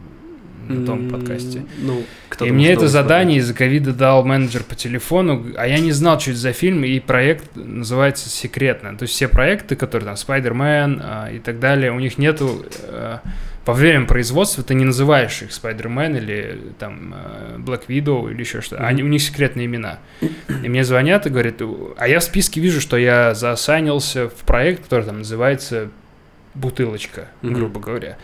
Speaker 2: на том подкасте.
Speaker 1: Ну, кто
Speaker 2: И мне это задание из-за ковида дал менеджер по телефону, а я не знал, что это за фильм, и проект называется «Секретно». То есть все проекты, которые там Spider-Man а, и так далее, у них нету... э, по время производства ты не называешь их Spider-Man или там э, Black Widow или еще что-то. Они, у них секретные имена. И мне звонят и говорят, а я в списке вижу, что я за assign ился в проект, который там называется «Бутылочка», грубо говоря.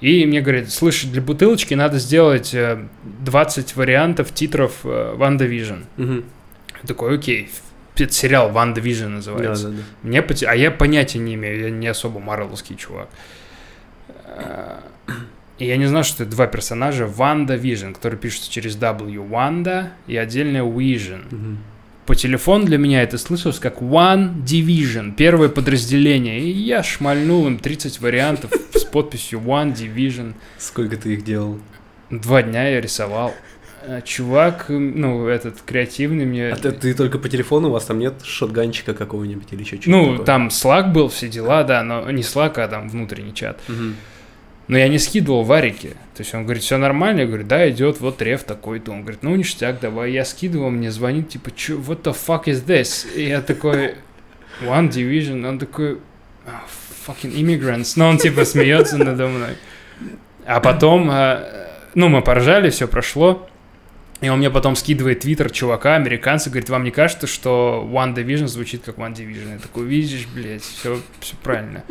Speaker 2: И мне говорят, слышь, для бутылочки надо сделать э, 20 вариантов титров э, Ванда.
Speaker 1: Мгм.
Speaker 2: Я такой, окей, сериал Ванда
Speaker 1: Да,
Speaker 2: называется.
Speaker 1: да, да.
Speaker 2: Мне поте- А я понятия не имею, я не особо марвеловский чувак. А, И я не знал, что это два персонажа. WandaVision, который пишется через W. Ванда и отдельно Vision.
Speaker 1: Мгм.
Speaker 2: По телефону для меня это слышалось как One Division, первое подразделение. И я шмальнул им 30 вариантов с подписью One Division.
Speaker 1: Сколько ты их делал?
Speaker 2: Два дня я рисовал. А Чувак, ну, этот креативный мне...
Speaker 1: А ты, ты только по телефону, у вас там нет шотганчика какого-нибудь или еще чего-то
Speaker 2: Ну,
Speaker 1: такое?
Speaker 2: там Slack был, все дела, да, но не Slack, а там внутренний чат.
Speaker 1: Мгм.
Speaker 2: Но я не скидывал варики. То есть он говорит, все нормально? Я говорю, да, идет вот реф такой-то. Он говорит, ну ништяк, давай. Я скидывал, мне звонит, типа, чё, what the fuck is this? И я такой, One Division. Он такой, «Oh, fucking immigrants. Но он типа смеется надо мной. А потом, э, ну, мы поржали, все прошло. И он мне потом скидывает твиттер чувака, американца, говорит, вам не кажется, что One Division звучит как One Division? Я такой, видишь, блядь, все, все правильно.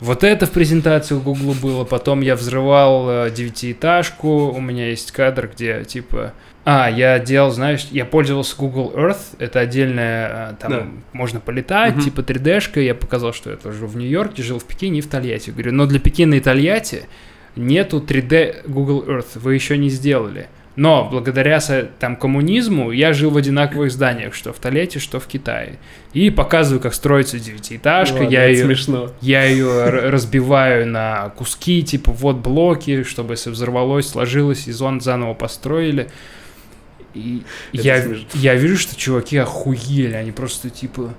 Speaker 2: Вот это в презентации у Гугла было. Потом я взрывал э, девятиэтажку. У меня есть кадр, где типа... А, я делал, знаешь, я пользовался Google Earth. Это отдельная, э, там
Speaker 1: Да.
Speaker 2: можно полетать,
Speaker 1: Мгм.
Speaker 2: типа 3D-шка. Я показал, что я тоже в Нью-Йорке, жил в Пекине и в Тольятти. Говорю, но для Пекина и Тольятти нету 3D Google Earth. Вы еще не сделали. Но благодаря там коммунизму я жил в одинаковых зданиях, что в Тольятти, что в Китае. И показываю, как строится девятиэтажка.
Speaker 1: Ладно,
Speaker 2: я ее
Speaker 1: смешно.
Speaker 2: я ее разбиваю на куски, типа вот блоки, чтобы если взорвалось, сложилось, и зон заново построили. И
Speaker 1: Это
Speaker 2: я,
Speaker 1: смешно.
Speaker 2: я вижу, что чуваки охуели, они просто типа,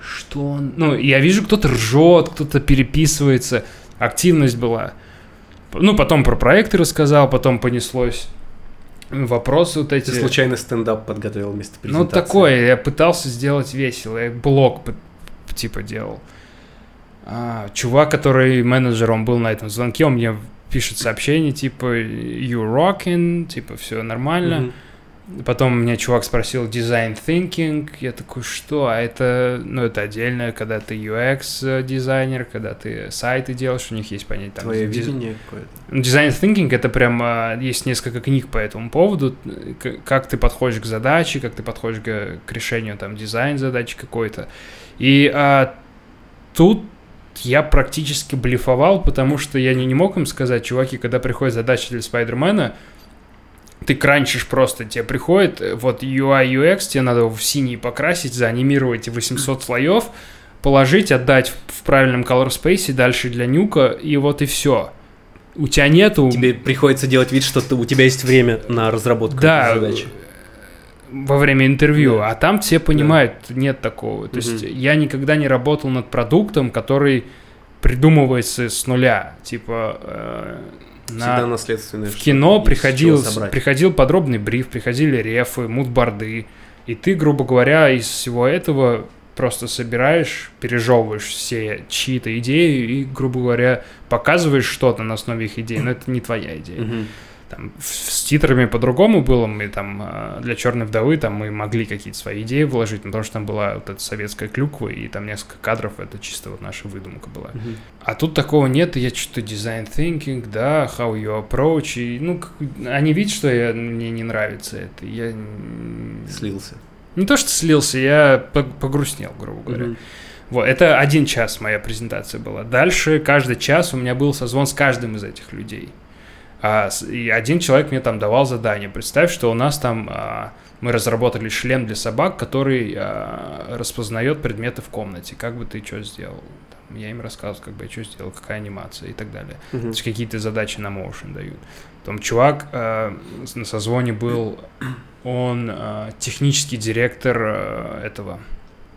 Speaker 2: что он... Ну, я вижу, кто-то ржет, кто-то переписывается, активность была. Ну, потом про проекты рассказал, потом понеслось вопросы вот эти.
Speaker 1: Ты случайно стендап подготовил вместо
Speaker 2: Ну,
Speaker 1: презентации?
Speaker 2: такое, я пытался сделать весело, я блог типа делал. А, чувак, который менеджером был на этом звонке, он мне пишет сообщение, типа, you rocking, типа, все нормально.
Speaker 1: Мгм.
Speaker 2: Потом меня чувак спросил design thinking, я такой, что? А это, ну, это отдельно, когда ты UX дизайнер, когда ты сайты делаешь, у них есть понятие там.
Speaker 1: Твое
Speaker 2: диз-
Speaker 1: видение какое-то.
Speaker 2: Design thinking это прям а, есть несколько книг по этому поводу, как ты подходишь к задаче, как ты подходишь к, к решению там дизайн задачи какой-то. И а, тут я практически блефовал, потому что я не, не мог им сказать, чуваки, когда приходит задача для Спайдермена, ты кранчишь просто, тебе приходит, э, вот UI, UX, тебе надо в синий покрасить, заанимировать 800 слоев, положить, отдать в, правильном color space, дальше для нюка, и вот и все. У тебя нету...
Speaker 1: Тебе приходится делать вид, что ты- у тебя есть время на разработку
Speaker 2: да,
Speaker 1: задачи.
Speaker 2: во время интервью,
Speaker 1: Да.
Speaker 2: а там все понимают, нет такого. То есть
Speaker 1: Мгм.
Speaker 2: я никогда не работал над продуктом, который придумывается с нуля. Типа на-
Speaker 1: Всегда наследственное.
Speaker 2: в кино приходил, приходил подробный бриф, приходили рефы, мудборды, и ты, грубо говоря, из всего этого просто собираешь, пережевываешь все чьи-то идеи и, грубо говоря, показываешь что-то на основе их идей, но это не твоя идея.
Speaker 1: Мгм.
Speaker 2: Там, с титрами по-другому было, мы там э, для Черной вдовы там мы могли какие-то свои идеи вложить, потому что там была вот эта советская клюква, и там несколько кадров, это чисто вот наша выдумка была.
Speaker 1: Мгм.
Speaker 2: А тут такого нет, я что-то design thinking, да, how you approach, и, ну, они видят, что я, мне не нравится это, я
Speaker 1: Слился.
Speaker 2: не то, что слился, я по- погрустнел, грубо говоря.
Speaker 1: Мгм.
Speaker 2: Вот, это один час моя презентация была. Дальше каждый час у меня был созвон с каждым из этих людей. А, и один человек мне там давал задание. Представь, что у нас там а, мы разработали шлем для собак, который а, распознает предметы в комнате. Как бы ты что сделал? Там, я им рассказывал, как бы я что сделал, какая анимация и так далее.
Speaker 1: Мгм.
Speaker 2: То есть какие-то задачи на motion дают. Там чувак с- на созвоне был, он э, технический директор э, этого,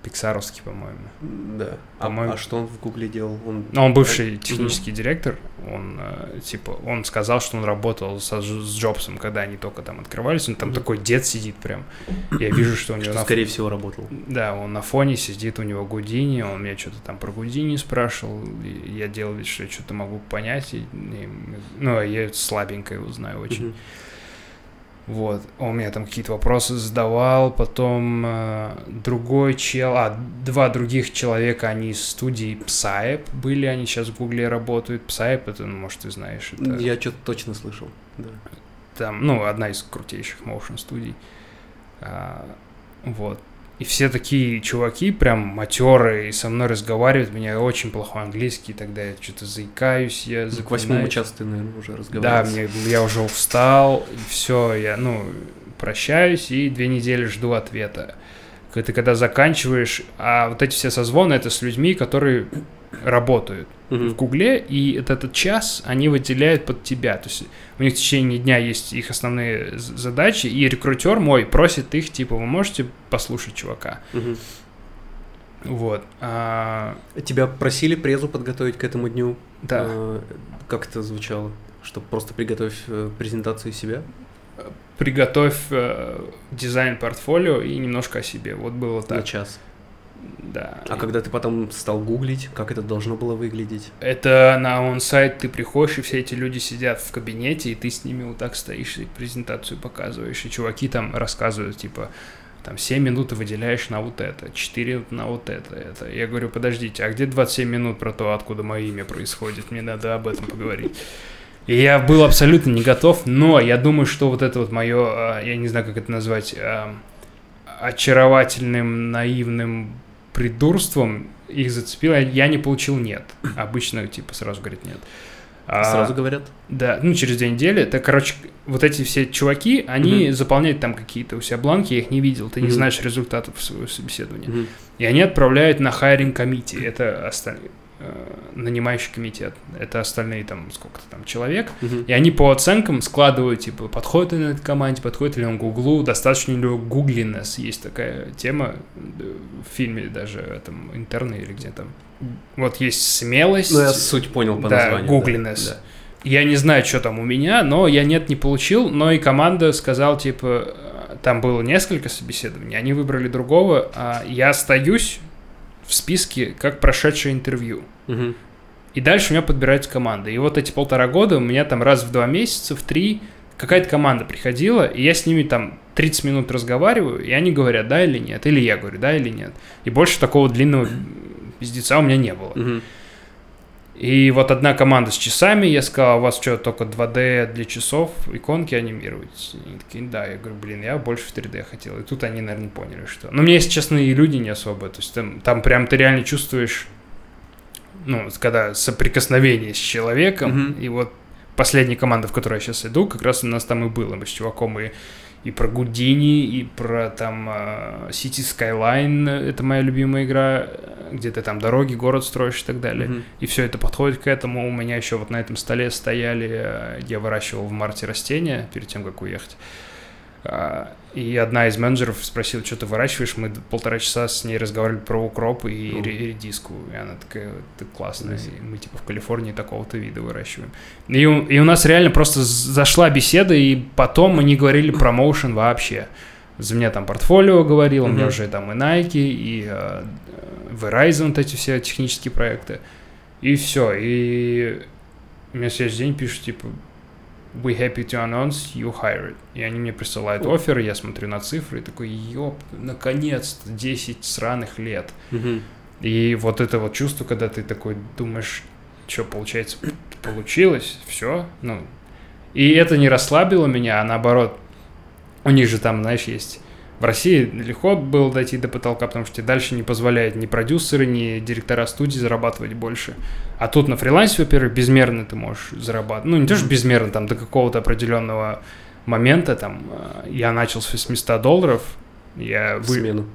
Speaker 2: пиксаровский, по-моему.
Speaker 1: Да. А,
Speaker 2: По-моему.
Speaker 1: а что он в Гугле делал? Он...
Speaker 2: Но он бывший технический директор, он э, типа, он сказал, что он работал со, с Джобсом, когда они только там открывались, он там
Speaker 1: Мгм.
Speaker 2: такой дед сидит прям. Я вижу, что у него
Speaker 1: Что,
Speaker 2: на
Speaker 1: скорее всего, работал.
Speaker 2: да, он на фоне сидит, у него Гудини, он меня что-то там про Гудини спрашивал, я делал вид, что я что-то могу понять, и, и, ну, а я слабенько его знаю очень.
Speaker 1: Мгм.
Speaker 2: Вот, он мне там какие-то вопросы задавал, потом э, другой чел, а, два других человека, они из студии Psyep были, они сейчас в Гугле работают. Psyep, это, ну, может, ты знаешь, это
Speaker 1: Я что-то точно слышал. Да.
Speaker 2: там, ну, одна из крутейших motion студий. А, вот. И все такие чуваки, прям матерые, и со мной разговаривают, у меня очень плохой английский, тогда я что-то заикаюсь, я
Speaker 1: К восьмому часу ты, наверное, уже
Speaker 2: Да,
Speaker 1: разговариваешь.
Speaker 2: мне, я уже устал, все, я, ну, прощаюсь и две недели жду ответа. Ты когда заканчиваешь, а вот эти все созвоны, это с людьми, которые работают
Speaker 1: Мгм.
Speaker 2: в Гугле, и вот этот час они выделяют под тебя. То есть у них в течение дня есть их основные задачи, и рекрутер мой просит их, типа, вы можете послушать чувака.
Speaker 1: Мгм.
Speaker 2: Вот. А,
Speaker 1: Тебя просили презу подготовить к этому дню?
Speaker 2: да.
Speaker 1: Э, Как это звучало? Что просто приготовь э, презентацию себя?
Speaker 2: Приготовь э, дизайн портфолио и немножко о себе. Вот было
Speaker 1: На
Speaker 2: так.
Speaker 1: час.
Speaker 2: Да.
Speaker 1: А когда ты потом стал гуглить, как это должно было выглядеть?
Speaker 2: Это на он-сайт ты приходишь, и все эти люди сидят в кабинете, и ты с ними вот так стоишь и презентацию показываешь. И чуваки там рассказывают, типа, там 7 минут ты выделяешь на вот это, 4 на вот это, это. Я говорю, подождите, а где 27 минут про то, откуда мое имя происходит? Мне надо об этом поговорить. И я был абсолютно не готов, но я думаю, что вот это вот мое, я не знаю, как это назвать, а, очаровательным, наивным придурством их зацепило. Я не получил нет. Обычно, типа, сразу говорит нет. А,
Speaker 1: Сразу говорят?
Speaker 2: да, ну, через две недели. Это, короче, вот эти все чуваки, они
Speaker 1: Мгм.
Speaker 2: заполняют там какие-то у себя бланки, я их не видел, ты не
Speaker 1: Мгм.
Speaker 2: знаешь результатов своего собеседования.
Speaker 1: Мгм.
Speaker 2: И они отправляют на hiring committee, это остальные, нанимающий комитет, это остальные там сколько-то там человек,
Speaker 1: Мгм.
Speaker 2: и они по оценкам складывают, типа, подходит ли он этой команде, подходит ли он Гуглу, достаточно ли гуглинес, есть такая тема э, в фильме даже, этом, интерны или где там. Вот есть смелость,
Speaker 1: Ну, я суть понял по
Speaker 2: да,
Speaker 1: названию.
Speaker 2: гуглинес.
Speaker 1: да.
Speaker 2: я не знаю, что там у меня, но я нет не получил, но и команда сказал, типа, э, там было несколько собеседований, они выбрали другого, а я остаюсь в списке как прошедшее интервью.
Speaker 1: Мгм.
Speaker 2: И дальше у меня подбирается команда. И вот эти полтора года у меня там раз в два месяца, в три, какая-то команда приходила, и я с ними там 30 минут разговариваю, и они говорят, да или нет, или я говорю, да или нет. И больше такого длинного пиздеца у меня не было.
Speaker 1: Мгм.
Speaker 2: И вот одна команда с часами, я сказал, у вас что, только 2D для часов, иконки анимировать? Они такие, да, я говорю, блин, я больше в 3D хотел. И тут они, наверное, поняли, что... Но мне, если честно, и люди не особо. То есть там, там прям ты реально чувствуешь, ну, когда соприкосновение с человеком,
Speaker 1: Мгм.
Speaker 2: и вот последняя команда, в которой я сейчас иду, как раз у нас там и было. Мы с чуваком и, и про Гудини, и про там а, City Skyline, это моя любимая игра, где ты там дороги, город строишь и так далее.
Speaker 1: Мгм.
Speaker 2: И все это подходит к этому. У меня еще вот на этом столе стояли, э, я выращивал в марте растения перед тем, как уехать. А, И одна из менеджеров спросила, что ты выращиваешь. Мы полтора часа с ней разговаривали про укроп и
Speaker 1: О.
Speaker 2: ре- редиску. И она такая, ты классная. И мы типа в Калифорнии такого-то вида выращиваем. И у, и у нас реально просто зашла беседа, и потом мы не говорили про моушен вообще. За меня там портфолио говорил, у меня уже там и Nike, и э, э, Verizon, вот эти все технические проекты. И все. И мне в следующий день пишут, типа, we happy to announce you hired. И они мне присылают
Speaker 1: О.
Speaker 2: офер, я смотрю на цифры и такой, ёп, наконец-то, 10 сраных лет.
Speaker 1: Мгм.
Speaker 2: И вот это вот чувство, когда ты такой думаешь, что получается, получилось, все, ну. И это не расслабило меня, а наоборот, у них же там, знаешь, есть в России легко было дойти до потолка, потому что тебе дальше не позволяют ни продюсеры, ни директора студии зарабатывать больше. А тут на фрилансе, во-первых, безмерно ты можешь зарабатывать. Ну, не то, что безмерно, там, до какого-то определенного момента, там, э, я начал с 800 долларов, я
Speaker 1: В
Speaker 2: вы...
Speaker 1: смену.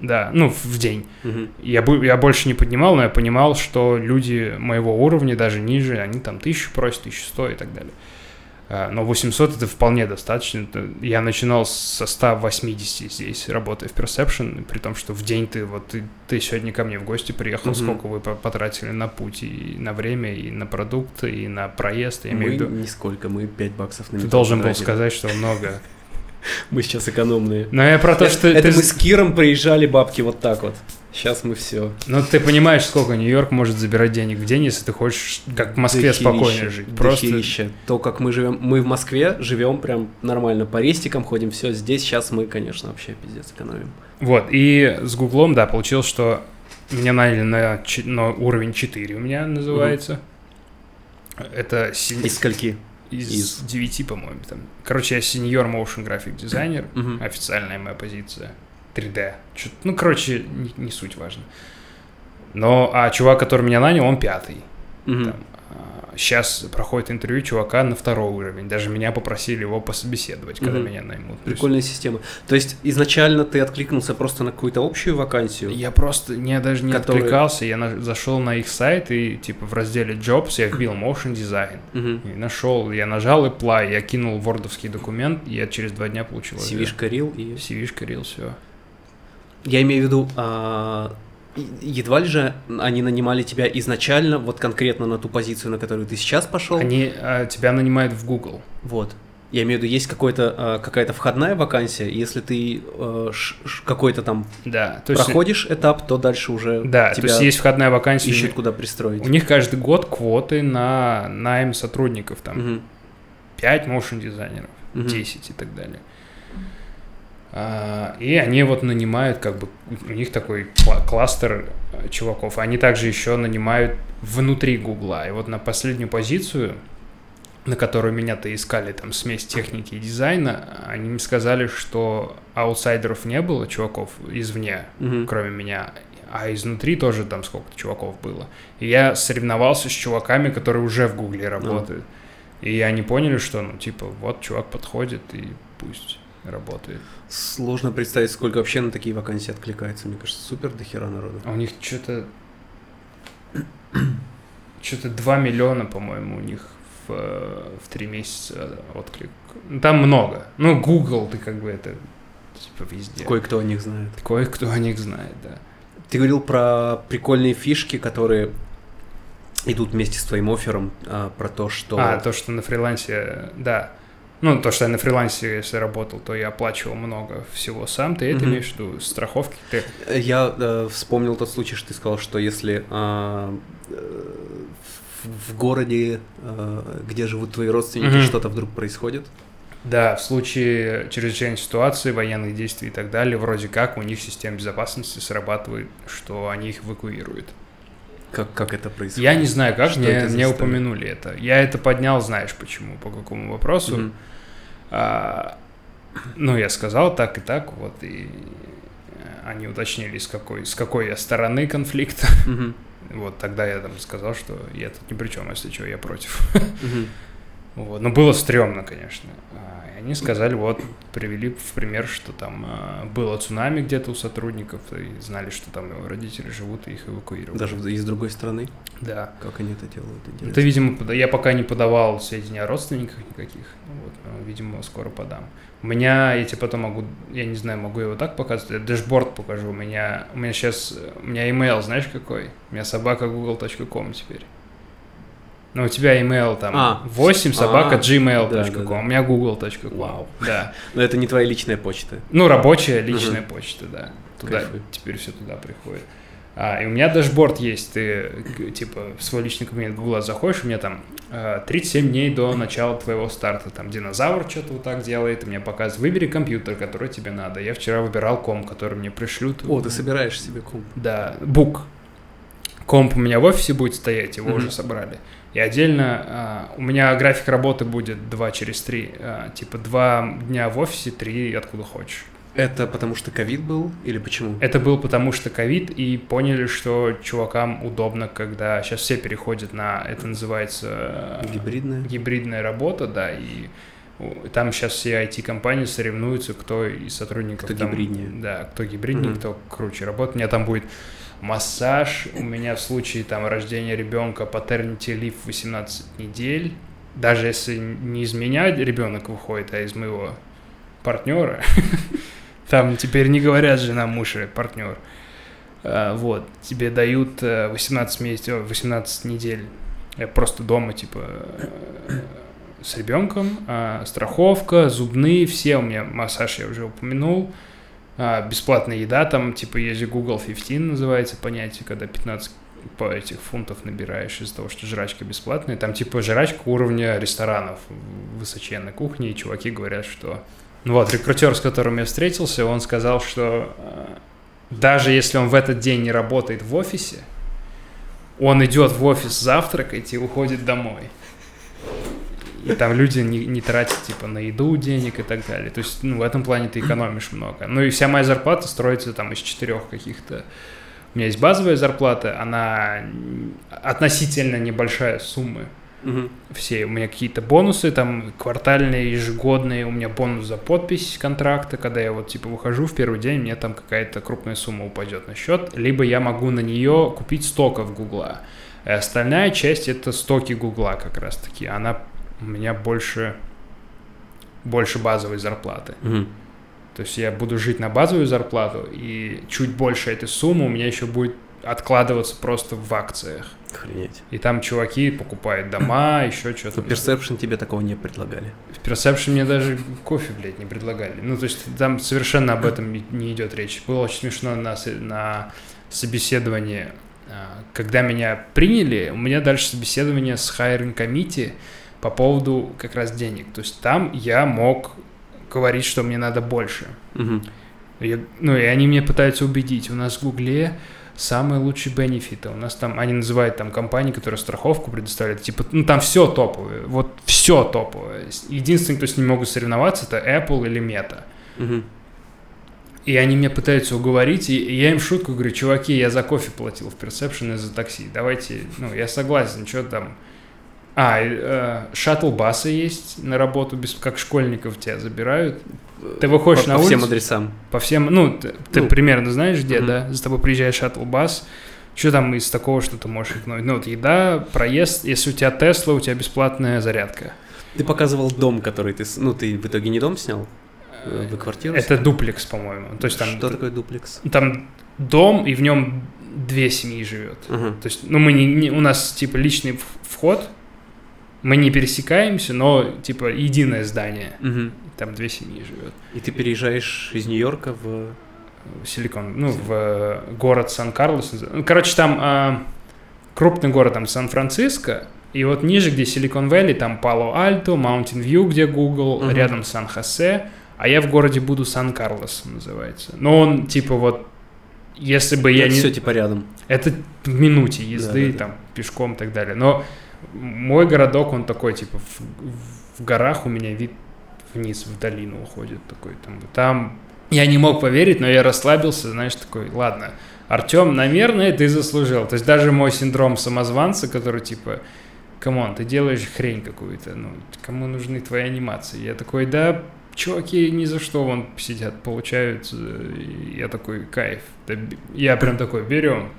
Speaker 2: Да, ну, в день.
Speaker 1: Мгм.
Speaker 2: Я, бу- я больше не поднимал, но я понимал, что люди моего уровня, даже ниже, они там тысячу просят, 1100 и так далее. А, Но 800 это вполне достаточно. Я начинал со 180 здесь, работая в Perception, при том, что в день ты вот ты, ты сегодня ко мне в гости приехал,
Speaker 1: Мгм.
Speaker 2: сколько вы по- потратили на путь и на время, и на продукты, и на проезд, я имею
Speaker 1: Мы
Speaker 2: в виду.
Speaker 1: нисколько, мы 5 баксов на
Speaker 2: Ты должен был
Speaker 1: потратили.
Speaker 2: сказать, что много.
Speaker 1: Мы сейчас экономные.
Speaker 2: Но я про то,
Speaker 1: Это-
Speaker 2: что
Speaker 1: это мы с Киром проезжали бабки вот так вот. Сейчас мы все.
Speaker 2: Ну, ты понимаешь, сколько Нью-Йорк может забирать денег в день, если ты хочешь, как в Москве, спокойно жить. Просто
Speaker 1: То, как мы живем. Мы в Москве живем прям нормально. По рестикам ходим, все. Здесь сейчас мы, конечно, вообще пиздец экономим.
Speaker 2: Вот, и с Гуглом, да, получилось, что меня наняли на, на уровень 4 у меня называется. Это син-
Speaker 1: Из скольки?
Speaker 2: из,
Speaker 1: из-
Speaker 2: 9, по-моему. Там. Короче, я сеньор motion график дизайнер,
Speaker 1: Мгм.
Speaker 2: официальная моя позиция. 3D. Чё- Ну, короче, не, не суть важно. Но, а чувак, который меня нанял, он пятый.
Speaker 1: Мгм.
Speaker 2: Там, сейчас проходит интервью чувака на второй уровень. Даже меня попросили его пособеседовать, когда
Speaker 1: Мгм.
Speaker 2: меня наймут. То есть
Speaker 1: Прикольная система. То есть изначально ты откликнулся просто на какую-то общую вакансию?
Speaker 2: Я просто, я даже не
Speaker 1: Который-
Speaker 2: откликался, я на- зашел на их сайт и, типа, в разделе Jobs я вбил Motion Design.
Speaker 1: Мгм.
Speaker 2: И нашел, я нажал apply, я кинул вордовский документ, и я через два дня получил ответ.
Speaker 1: CV-шка рил и...
Speaker 2: CV-шка, рил, все.
Speaker 1: Я имею в виду, а, едва ли же они нанимали тебя изначально, вот конкретно на ту позицию, на которую ты сейчас пошел.
Speaker 2: Они а, тебя нанимают в Google.
Speaker 1: Вот. Я имею в виду, есть какой-то, а, какая-то входная вакансия, если ты какой-то там
Speaker 2: Да, то есть,
Speaker 1: проходишь этап, то дальше уже
Speaker 2: да, то
Speaker 1: тебя
Speaker 2: есть есть входная вакансия.
Speaker 1: ищут, куда пристроить.
Speaker 2: У них каждый год квоты на найм сотрудников, там
Speaker 1: Мгм.
Speaker 2: 5 motion дизайнеров,
Speaker 1: Мгм.
Speaker 2: 10 и так далее. А, И они вот нанимают, как бы, у них такой кла- кластер э, чуваков. Они также еще нанимают внутри Гугла. И вот на последнюю позицию, на которую меня-то искали, там, смесь техники и дизайна, они мне сказали, что аутсайдеров не было, чуваков извне,
Speaker 1: Мгм.
Speaker 2: кроме меня, а изнутри тоже там сколько-то чуваков было. И я соревновался с чуваками, которые уже в Гугле работают. И они поняли, что, ну, типа, вот чувак подходит, и пусть работает.
Speaker 1: Сложно представить, сколько вообще на такие вакансии откликается. Мне кажется, супер дохера народу.
Speaker 2: А у них что-то... Что-то 2 миллиона, по-моему, у них в, в 3 месяца отклик. Ну, Там много. Ну, Google, ты как бы это типа везде.
Speaker 1: Кое-кто о них знает.
Speaker 2: Кое-кто о них знает, да.
Speaker 1: Ты говорил про прикольные фишки, которые идут вместе с твоим оффером, а, про то, что...
Speaker 2: А, то, что на фрилансе, да. Ну, то, что я на фрилансе, если работал, то я оплачивал много всего сам. Ты это
Speaker 1: Мгм.
Speaker 2: имеешь в виду? Страховки? Ты...
Speaker 1: Я э, вспомнил тот случай, что ты сказал, что если э, в, в городе, э, где живут твои родственники,
Speaker 2: Мгм.
Speaker 1: что-то вдруг происходит,
Speaker 2: Да, в случае чрезвычайной ситуации, военных действий и так далее, вроде как у них система безопасности срабатывает, что они их эвакуируют.
Speaker 1: Как, как это происходит?
Speaker 2: Я не знаю, как,
Speaker 1: Что
Speaker 2: мне,
Speaker 1: это
Speaker 2: мне упомянули это. Я это поднял, знаешь почему, по какому вопросу.
Speaker 1: Мгм.
Speaker 2: А, ну, я сказал так и так, вот, и они уточнили, с какой, с какой я стороны конфликта.
Speaker 1: Мгм.
Speaker 2: Вот тогда я там сказал, что я тут ни при чем, если что, я против.
Speaker 1: Мгм.
Speaker 2: Вот. Но было стрёмно, конечно. А, И они сказали, вот, привели в пример, что там а, было цунами где-то у сотрудников, и знали, что там его родители живут, и их эвакуировали.
Speaker 1: Даже из другой страны,
Speaker 2: Да.
Speaker 1: как они это делают, интересно.
Speaker 2: Это, видимо, я пока не подавал сведения о родственниках никаких. Вот, но, видимо, скоро подам. У меня, я тебе потом могу, я не знаю, могу его так показать, я дэшборд покажу. У меня, у меня сейчас, у меня email, знаешь какой? У меня собака google.com теперь. Ну, у тебя email там
Speaker 1: А,
Speaker 2: 8 собака
Speaker 1: а,
Speaker 2: gmail.com,
Speaker 1: да, да, да.
Speaker 2: у меня google.com.
Speaker 1: Вау.
Speaker 2: Да.
Speaker 1: Но это не твоя личная почта.
Speaker 2: Ну, рабочая личная почта, да. Туда, теперь все туда приходит. А, и у меня дашборд есть, ты, типа, в свой личный кабинет Гугла заходишь, у меня там э, 37 дней до начала твоего старта, там динозавр что-то вот так делает, и мне показывает, выбери компьютер, который тебе надо. Я вчера выбирал комп, который мне пришлют.
Speaker 1: О, ты собираешь себе комп.
Speaker 2: Да, бук. Комп у меня в офисе будет стоять, его
Speaker 1: Мгм.
Speaker 2: уже собрали. И отдельно а, у меня график работы будет 2 через 3. типа 2 дня в офисе, 3 откуда хочешь.
Speaker 1: Это потому что ковид был или почему?
Speaker 2: Это был потому что ковид, и поняли, что чувакам удобно, когда сейчас все переходят на, это называется... э,
Speaker 1: Гибридная?
Speaker 2: Гибридная работа, да, и там сейчас все IT-компании соревнуются, кто из сотрудников
Speaker 1: Кто
Speaker 2: там-
Speaker 1: гибриднее.
Speaker 2: Да, кто гибриднее,
Speaker 1: Мгм.
Speaker 2: кто круче работает. У меня там будет массаж, у меня в случае там рождения ребенка paternity leave 18 недель. Даже если не из меня ребенок выходит, а из моего партнера, там теперь не говорят жена, муж и партнер. А, Вот, тебе дают э, 18 месяцев, 18 недель. Э, просто дома, типа, э, с ребенком, а, страховка, зубные, все, у меня массаж я уже упомянул, а, бесплатная еда, там, типа, есть Google 15 называется понятие, когда 15 по этих фунтов набираешь из-за того, что жрачка бесплатная, там, типа, жрачка уровня ресторанов, высоченной кухни, и чуваки говорят, что... Ну вот, рекрутер, с которым я встретился, он сказал, что э, даже если он в этот день не работает в офисе, он идет в офис завтракать и уходит домой. И там люди не, не тратят, типа, на еду денег и так далее. То есть, ну, в этом плане ты экономишь много. Ну, и вся моя зарплата строится там из четырех каких-то... У меня есть базовая зарплата, она относительно небольшая суммы
Speaker 1: Мгм.
Speaker 2: все. У меня какие-то бонусы, там, квартальные, ежегодные. У меня бонус за подпись контракта, когда я вот, типа, выхожу в первый день, мне там какая-то крупная сумма упадет на счет. Либо я могу на нее купить стоков Гугла. И остальная часть — это стоки Гугла как раз-таки. Она у меня больше, больше базовой зарплаты.
Speaker 1: Мгм.
Speaker 2: То есть я буду жить на базовую зарплату, и чуть больше этой суммы у меня еще будет откладываться просто в акциях.
Speaker 1: Охренеть.
Speaker 2: И там чуваки покупают дома, еще что-то.
Speaker 1: В Perception тебе такого не предлагали.
Speaker 2: В Perception мне даже кофе, блядь, не предлагали. Ну, то есть там совершенно об этом не- идет речь. Было очень смешно на, на собеседовании. а, Когда меня приняли, у меня дальше собеседование с hiring committee по поводу как раз денег. То есть там я мог говорить, что мне надо больше.
Speaker 1: Мгм.
Speaker 2: Я- ну, и они меня пытаются убедить. У нас в Гугле самые лучшие бенефиты. У нас там, они называют там компании, которые страховку предоставляют. Типа, ну, там все топовое. Вот все топовое. Единственный, кто с ним могут соревноваться, это Apple или Meta.
Speaker 1: Мгм.
Speaker 2: И они меня пытаются уговорить, и я им шутку говорю, чуваки, я за кофе платил в Perception и за такси, давайте, ну, я согласен, что там... А, э, шаттл-басы есть на работу, без, как школьников тебя забирают. Ты выходишь
Speaker 1: по,
Speaker 2: на
Speaker 1: по всем
Speaker 2: улицу,
Speaker 1: адресам.
Speaker 2: по всем, ну, ты, ты
Speaker 1: Ну.
Speaker 2: примерно знаешь, где,
Speaker 1: Мгм.
Speaker 2: да? За тобой приезжает шаттл-бас. Что там из такого, что ты можешь игнорить? Ну, вот еда, проезд. Если у тебя Тесла, у тебя бесплатная зарядка.
Speaker 1: Ты показывал дом, который ты... Ну, ты в итоге не дом снял? Э, Вы квартиру
Speaker 2: Это
Speaker 1: сняли?
Speaker 2: дуплекс, по-моему. То есть там,
Speaker 1: Что такое дуплекс?
Speaker 2: там дом, и в нем две семьи живет.
Speaker 1: Ага.
Speaker 2: То есть, ну, мы не, не- у нас, типа, личный вход, мы не пересекаемся, но, типа, единое здание.
Speaker 1: Мгм.
Speaker 2: Там две семьи живет.
Speaker 1: И ты переезжаешь из Нью-Йорка в...
Speaker 2: Силикон, ну, в э, город Сан-Карлос. Ну, короче, там а, крупный город, там Сан-Франциско, и вот ниже, где Силикон Вэлли, там Пало-Альто, Маунтин Вью, где Google,
Speaker 1: Мгм.
Speaker 2: рядом Сан-Хосе, а я в городе буду Сан-Карлос, называется. Но он, типа, вот, если бы я
Speaker 1: Это
Speaker 2: не...
Speaker 1: все типа рядом.
Speaker 2: Это в минуте езды,
Speaker 1: Да-да-да.
Speaker 2: там, пешком и так далее. Но мой городок, он такой, типа, в, в горах у меня вид вниз, в долину уходит такой. Там, там я не мог поверить, но я расслабился, знаешь, такой, ладно, Артем, наверное, ты заслужил. То есть даже мой синдром самозванца, который, типа, come on, ты делаешь хрень какую-то, ну, кому нужны твои анимации? Я такой, да, чуваки ни за что вон сидят, получают, э, я такой, кайф. Я прям такой, берем.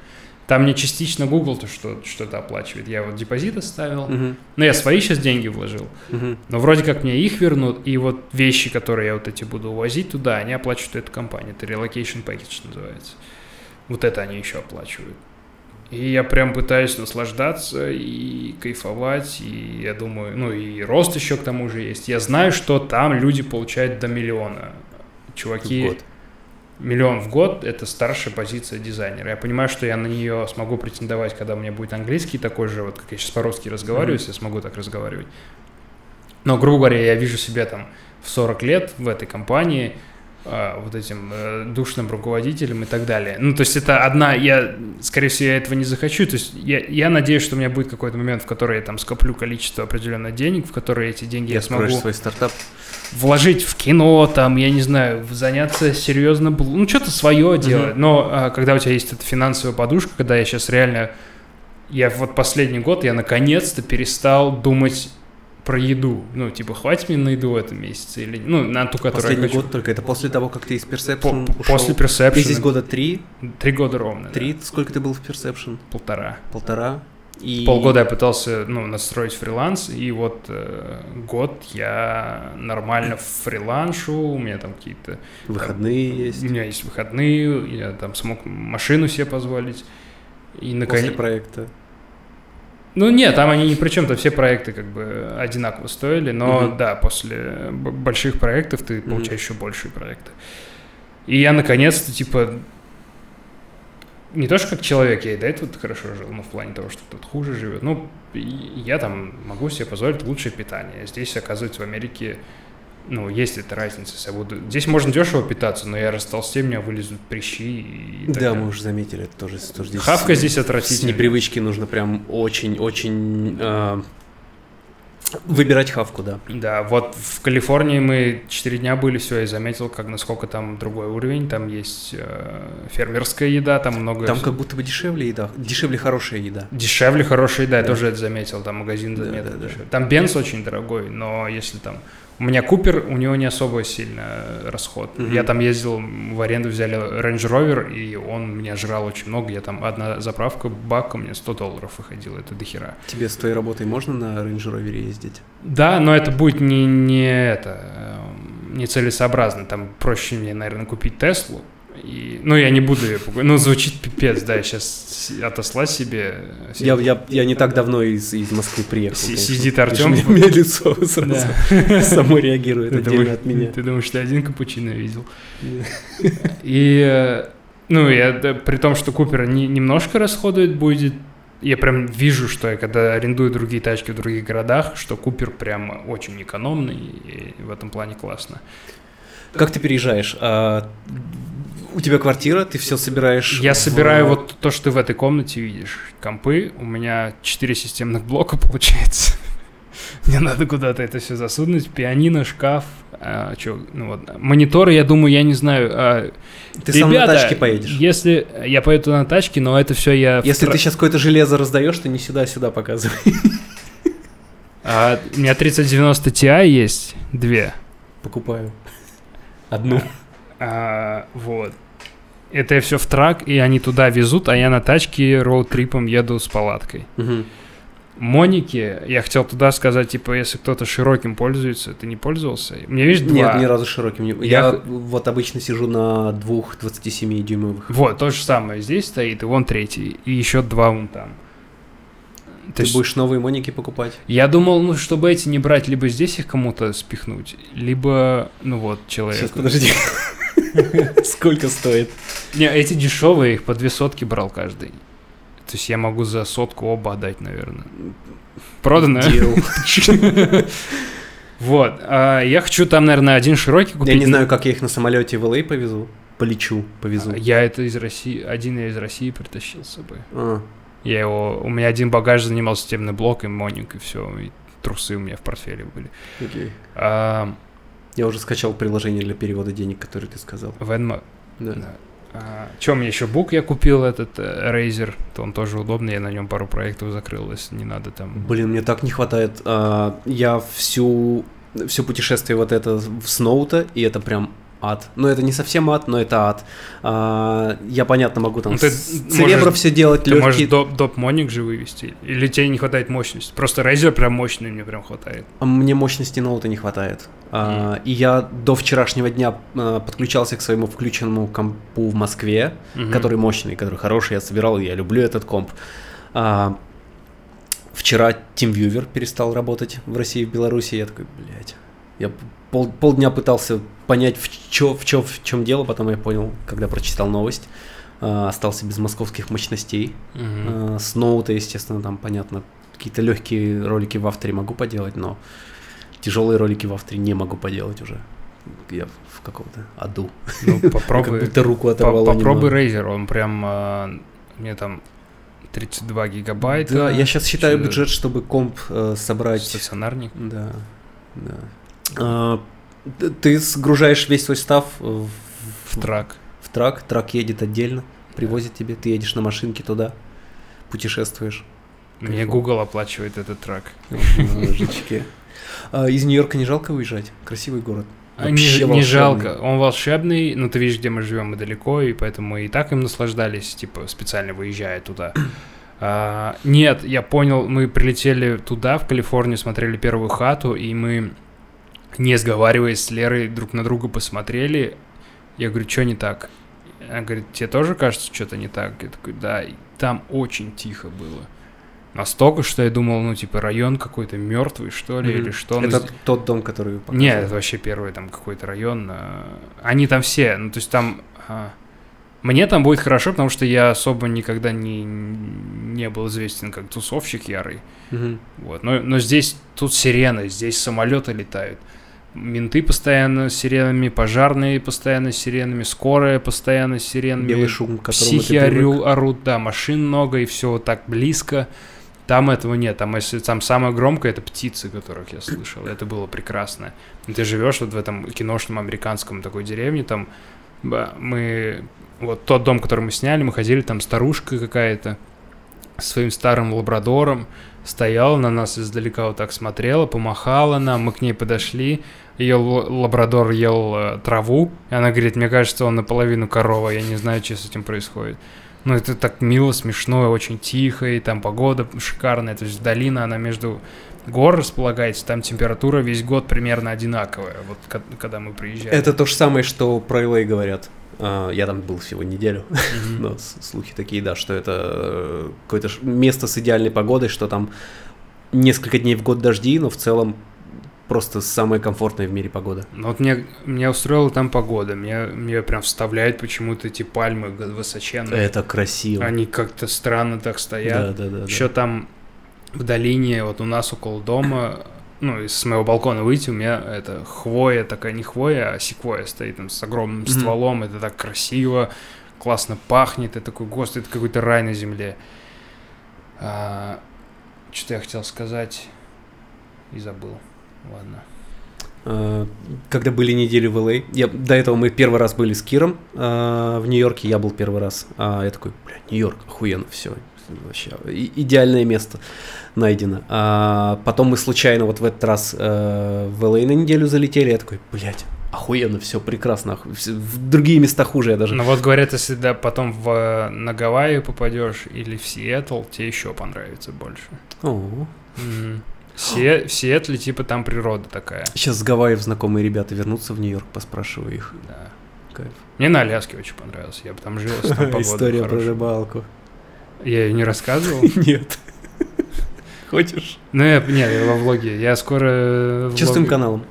Speaker 2: Там мне частично Google то что, что-то оплачивает. Я вот депозит оставил.
Speaker 1: Мгм.
Speaker 2: Но я свои сейчас деньги вложил.
Speaker 1: Мгм.
Speaker 2: Но вроде как мне их вернут, и вот вещи, которые я вот эти буду увозить туда, они оплачивают эту компанию. Это relocation package называется. Вот это они еще оплачивают. И я прям пытаюсь наслаждаться и кайфовать, и я думаю, ну и рост еще к тому же есть. Я знаю, что там люди получают до миллиона. Чуваки,
Speaker 1: В год.
Speaker 2: Миллион в год – это старшая позиция дизайнера. Я понимаю, что я на нее смогу претендовать, когда у меня будет английский такой же, вот как я сейчас по-русски разговариваю, если я смогу так разговаривать. Но, грубо говоря, я вижу себя там в 40 лет в этой компании, вот этим э, душным руководителем и так далее. Ну, то есть это одна, я, скорее всего, я этого не захочу. То есть я, я надеюсь, что у меня будет какой-то момент, в который я там скоплю количество определенных денег, в которые эти деньги я,
Speaker 1: Я
Speaker 2: смогу
Speaker 1: свой стартап.
Speaker 2: вложить в кино, там, я не знаю, заняться серьезно, ну, что-то свое делать. Но а, когда у тебя есть эта финансовая подушка, когда я сейчас реально, я вот последний год, я наконец-то перестал думать про еду. Ну, типа, хватит мне на еду в этом месяце или, ну, на ту, которую
Speaker 1: Последний
Speaker 2: я хочу.
Speaker 1: год только. Это после того, как ты из Perception
Speaker 2: по-
Speaker 1: ушел.
Speaker 2: после
Speaker 1: Ты
Speaker 2: Perception.
Speaker 1: здесь года три,
Speaker 2: Три года ровно. да.
Speaker 1: три. Сколько ты был в Perception?
Speaker 2: Полтора.
Speaker 1: Полтора. И...
Speaker 2: Полгода я пытался, ну, настроить фриланс, и вот э, год я нормально фриланшу, у меня там какие-то
Speaker 1: Выходные есть.
Speaker 2: У меня есть выходные, я там смог машину себе позволить. И
Speaker 1: После
Speaker 2: наконец...
Speaker 1: проекта.
Speaker 2: Ну нет, там они ни при чем, то все проекты как бы одинаково стоили, но
Speaker 1: Мгм.
Speaker 2: да, после больших проектов ты получаешь еще большие проекты. И я наконец-то, типа, не то, что как человек, я и до этого хорошо жил, но в плане того, что кто-то хуже живет. Ну, я там могу себе позволить лучшее питание. Здесь, оказывается, в Америке, ну, есть эта разница. Я буду... Здесь можно дешево питаться, но я растолстею, у меня вылезут прыщи и
Speaker 1: Да,
Speaker 2: далее.
Speaker 1: мы уже заметили это тоже. тоже здесь
Speaker 2: Хавка здесь
Speaker 1: С
Speaker 2: отвратительная.
Speaker 1: непривычки нужно прям очень-очень... э, Выбирать хавку, да.
Speaker 2: Да, вот в Калифорнии мы 4 дня были, все, я заметил, как насколько там другой уровень. Там есть э, фермерская еда, там много...
Speaker 1: Там как будто бы дешевле еда, дешевле хорошая еда.
Speaker 2: Дешевле хорошая еда, я
Speaker 1: Да.
Speaker 2: тоже это заметил, там магазин
Speaker 1: Да,
Speaker 2: заметил
Speaker 1: да, да.
Speaker 2: дешевле. Там бенз очень дорогой, но если там... У меня Купер, у него не особо сильно расход.
Speaker 1: Мгм.
Speaker 2: Я там ездил, в аренду взяли Range Rover, и он меня жрал очень много. Я там одна заправка, бак у меня 100 долларов выходила, это дохера.
Speaker 1: Тебе с твоей работой можно на Range Rover ездить?
Speaker 2: Да, но это будет не, не это, эм, не целесообразно. Там проще мне, наверное, купить Теслу. И, ну, я не буду ее покупать. Ну, звучит пипец, да, я сейчас отосла себе.
Speaker 1: Я, я, я не так давно из, из Москвы приехал. Конечно.
Speaker 2: сидит Артём.
Speaker 1: У меня, у меня лицо сразу
Speaker 2: Да.
Speaker 1: само реагирует
Speaker 2: Ты
Speaker 1: отдельно
Speaker 2: думаешь,
Speaker 1: от меня.
Speaker 2: ты думаешь, ты один капучино видел? И, э, ну, я, да, при том, что Купер не, немножко расходует будет, я прям вижу, что я когда арендую другие тачки в других городах, что Купер прям очень экономный, и в этом плане классно.
Speaker 1: Как ты переезжаешь? А, у тебя квартира, ты все собираешь?
Speaker 2: Я
Speaker 1: в-
Speaker 2: собираю вот то, что ты в этой комнате видишь. Компы, у меня 4 системных блока получается. Мне надо куда-то это все засунуть. Пианино, шкаф. А, чё, ну вот. Мониторы, я думаю, я не знаю. а,
Speaker 1: Ты сам на
Speaker 2: ребята,
Speaker 1: тачке поедешь.
Speaker 2: Если я поеду на тачке, но это все я.
Speaker 1: Если
Speaker 2: тра-
Speaker 1: ты сейчас какое-то железо раздаешь, то не сюда, а сюда показывай.
Speaker 2: А, у меня 3090 Ti есть, две.
Speaker 1: Покупаю. Одну.
Speaker 2: А, вот. Это я все в трак, и они туда везут, а я на тачке роуд-трипом еду с палаткой. Моники, я хотел туда сказать, типа, если кто-то широким пользуется, ты не пользовался? Меня, видишь, два.
Speaker 1: Нет, ни разу широким не...
Speaker 2: Я
Speaker 1: Я вот обычно сижу на двух 27-дюймовых.
Speaker 2: Вот, то же самое. Здесь стоит, и вон третий, и еще два вон там. То
Speaker 1: Ты
Speaker 2: есть
Speaker 1: будешь новые моники покупать?
Speaker 2: я думал, ну, чтобы эти не брать, либо здесь их кому-то спихнуть, либо, ну вот, человек.
Speaker 1: Сейчас, подожди. Сколько стоит?
Speaker 2: Не, эти дешевые, их по две сотки брал каждый. То есть я могу за сотку оба отдать, наверное. Продано? Вот. а я хочу там, наверное, один широкий купить.
Speaker 1: Я не знаю, как я их на самолете в ЛА повезу. Полечу, повезу.
Speaker 2: А Я это из России, один я из России притащил с собой.
Speaker 1: А,
Speaker 2: Я его, у меня один багаж занимал системный блок и моник, и все, и трусы у меня в портфеле были.
Speaker 1: окей. Я уже скачал приложение для перевода денег, которое ты сказал.
Speaker 2: Venmo,
Speaker 1: Да.
Speaker 2: да. А, Чем еще бук я купил этот э, Razer, то он тоже удобный, я на нем пару проектов закрыл, если не надо там.
Speaker 1: Блин, мне так не хватает. А, я всю, все путешествие вот это в Сноута, и это прям ад. Ну, это не совсем ад, но это ад. А, я, понятно, могу там
Speaker 2: Ну, ты
Speaker 1: с
Speaker 2: можешь-
Speaker 1: церебро все делать,
Speaker 2: Ты можешь доп, доп моник же вывести, или тебе не хватает мощности? Просто Razer прям мощный мне прям хватает.
Speaker 1: А Мне мощности ноута не хватает. А, и я до вчерашнего дня а, подключался к своему включенному компу в Москве,
Speaker 2: Мгм.
Speaker 1: который мощный, который хороший, я собирал, я люблю этот комп. А, вчера TeamViewer перестал работать в России и в Беларуси, я такой, блядь. Я пол, полдня пытался понять, в, чё, в, чё, в чем дело, потом я понял, когда прочитал новость. А, остался без московских мощностей.
Speaker 2: Мгм.
Speaker 1: А, С ноута, естественно, там, понятно, какие-то легкие ролики в авторе могу поделать, но тяжелые ролики в авторе не могу поделать уже. Я в каком-то аду.
Speaker 2: Ну,
Speaker 1: Как
Speaker 2: попробуй.
Speaker 1: будто руку оторвало
Speaker 2: Попробуй. Razer, он прям а, мне там 32 гигабайта.
Speaker 1: Да, я сейчас считаю бюджет, чтобы комп э, собрать.
Speaker 2: Стационарник.
Speaker 1: Да, да. А, ты сгружаешь весь свой став в,
Speaker 2: В трак.
Speaker 1: в трак, трак едет отдельно, привозит тебе, ты едешь на машинке туда, путешествуешь.
Speaker 2: Мне. Google оплачивает этот трак.
Speaker 1: Божечки. А, Из Нью-Йорка не жалко выезжать? Красивый город.
Speaker 2: А, Не,
Speaker 1: Вообще
Speaker 2: не
Speaker 1: волшебный.
Speaker 2: жалко. Он волшебный, но ты видишь, где мы живем, мы далеко, и поэтому мы и так им наслаждались, типа, специально выезжая туда. А, нет, я понял, мы прилетели туда, в Калифорнию, смотрели первую хату, и мы, не сговариваясь с Лерой, друг на друга посмотрели. Я говорю, что не так? Она говорит, тебе тоже кажется что-то не так? Я такой, да, и там очень тихо было. Настолько, что я думал, ну, типа, район какой-то мертвый, что ли,
Speaker 1: Мгм.
Speaker 2: или что. Ну,
Speaker 1: Это
Speaker 2: з-
Speaker 1: тот дом, который вы
Speaker 2: нет, это вообще первый там какой-то район. а, Они там все, ну то есть там... а, Мне там будет хорошо, потому что я особо никогда не, не был известен как тусовщик ярый.
Speaker 1: Мгм.
Speaker 2: Вот. Но, но здесь тут сирены, здесь самолеты летают. Менты постоянно с сиренами, пожарные постоянно с сиренами, скорая постоянно с сиренами.
Speaker 1: Белый шум, к
Speaker 2: Психи ору, орут, да, машин много, и все вот так близко. Там этого нет. Там, если там самое громкое, это птицы, которых я слышал. Это было прекрасно. И ты живешь вот в этом киношном американском такой деревне, там мы... Вот тот дом, который мы сняли, мы ходили, там старушка какая-то своим старым лабрадором стояла на нас издалека вот так смотрела, помахала нам, мы к ней подошли, ее лабрадор ел э, траву, и она говорит, мне кажется, он наполовину корова, я не знаю, что с этим происходит. Ну, это так мило, смешно, очень тихо, и там погода шикарная, то есть долина, она между гор располагается, там температура весь год примерно одинаковая, вот когда мы приезжали.
Speaker 1: Это то же самое, что про LA говорят. А, я там был всего неделю, mm-hmm. но слухи такие, да, что это э, какое-то место с идеальной погодой, что там несколько дней в год дожди, но в целом просто самая комфортная в мире погода.
Speaker 2: Ну вот мне, меня устроила там погода. Мне, мне прям вставляет почему-то эти пальмы высоченные.
Speaker 1: Это красиво.
Speaker 2: Они как-то странно так стоят.
Speaker 1: Да, да, да.
Speaker 2: Еще
Speaker 1: да.
Speaker 2: там в долине, вот у нас около дома, ну, из моего балкона выйти, у меня это хвоя, такая не хвоя, а секвоя стоит там с огромным mm-hmm. стволом, это так красиво, классно пахнет, это такой, господи, это какой-то рай на земле. А, что-то я хотел сказать и забыл. Ладно.
Speaker 1: А, когда были недели в LA, я, до этого мы первый раз были с Киром э, в Нью-Йорке, я был первый раз, а я такой, бля, Нью-Йорк, охуенно, все, вообще идеальное место найдено. А потом мы случайно вот в этот раз э, в LA на неделю залетели, я такой, блядь, охуенно, все прекрасно, в другие места хуже я даже.
Speaker 2: Ну вот говорят, если да, потом в, на Гавайи попадешь или в Сиэтл, тебе еще понравится больше.
Speaker 1: О.
Speaker 2: Mm-hmm. Се, в Сиэтле, типа, там природа такая.
Speaker 1: Сейчас с Гавайев знакомые ребята вернутся в Нью-Йорк, поспрашиваю их.
Speaker 2: Да. Кайф. Мне на Аляске очень понравилось, я бы там жил,
Speaker 1: там История про рыбалку.
Speaker 2: Я ее не рассказывал?
Speaker 1: Нет. Хочешь?
Speaker 2: Ну, я, нет, я во влоге. Я скоро...
Speaker 1: Чистым каналом.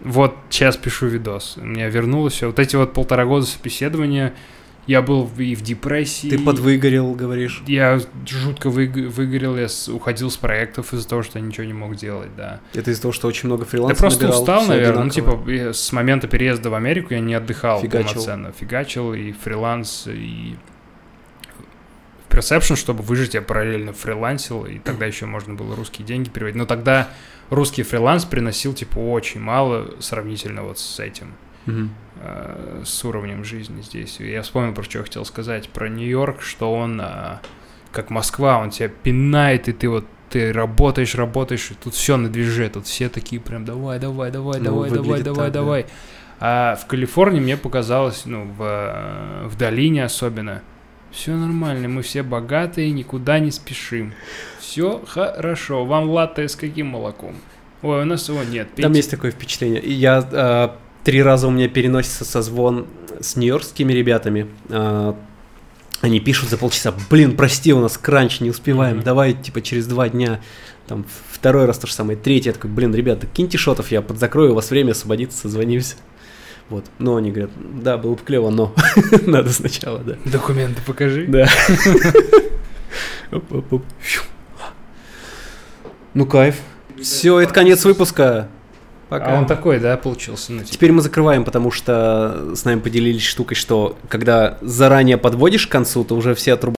Speaker 2: Вот сейчас пишу видос. У меня вернулось все. Вот эти вот полтора года собеседования, я был и в депрессии.
Speaker 1: Ты подвыгорел, говоришь?
Speaker 2: Я жутко вы, выгорел, я с, уходил с проектов из-за того, что я ничего не мог делать, да.
Speaker 1: Это из-за того, что очень много фриланса
Speaker 2: Я просто набирал, устал, наверное. Ну, типа, с момента переезда в Америку я не отдыхал
Speaker 1: Фигачил.
Speaker 2: полноценно. Фигачил и фриланс, и Perception, чтобы выжить, я параллельно фрилансил, и тогда еще можно было русские деньги переводить. Но тогда русский фриланс приносил, типа, очень мало сравнительно вот с этим.
Speaker 1: Mm-hmm
Speaker 2: с уровнем жизни здесь. Я вспомнил, про что я хотел сказать. Про Нью-Йорк, что он, э, как Москва, он тебя пинает, и ты вот ты работаешь, работаешь, и тут все на движе, тут все такие прям давай, давай, давай, ну, давай, давай, давай, так, давай. Да. А в Калифорнии мне показалось, ну, в, э, в долине особенно, все нормально, мы все богатые, никуда не спешим. Все хорошо. Вам латте с каким молоком? Ой, у нас его нет.
Speaker 1: Пейте. Там есть такое впечатление. Я э, три раза у меня переносится созвон с нью-йоркскими ребятами. А, они пишут за полчаса, блин, прости, у нас кранч, не успеваем, mm-hmm. давай, типа, через два дня. Там второй раз то же самое, третий, я такой, блин, ребята, киньте шотов, я подзакрою, у вас время освободиться, созвонимся. Вот. Но они говорят, да, было бы клево, но надо сначала, да.
Speaker 2: Документы покажи.
Speaker 1: Да. Ну, кайф. Все, это конец выпуска.
Speaker 2: Пока. А он такой, да, получился? Ну,
Speaker 1: типа. Теперь мы закрываем, потому что с нами поделились штукой, что когда заранее подводишь к концу, то уже все отрубают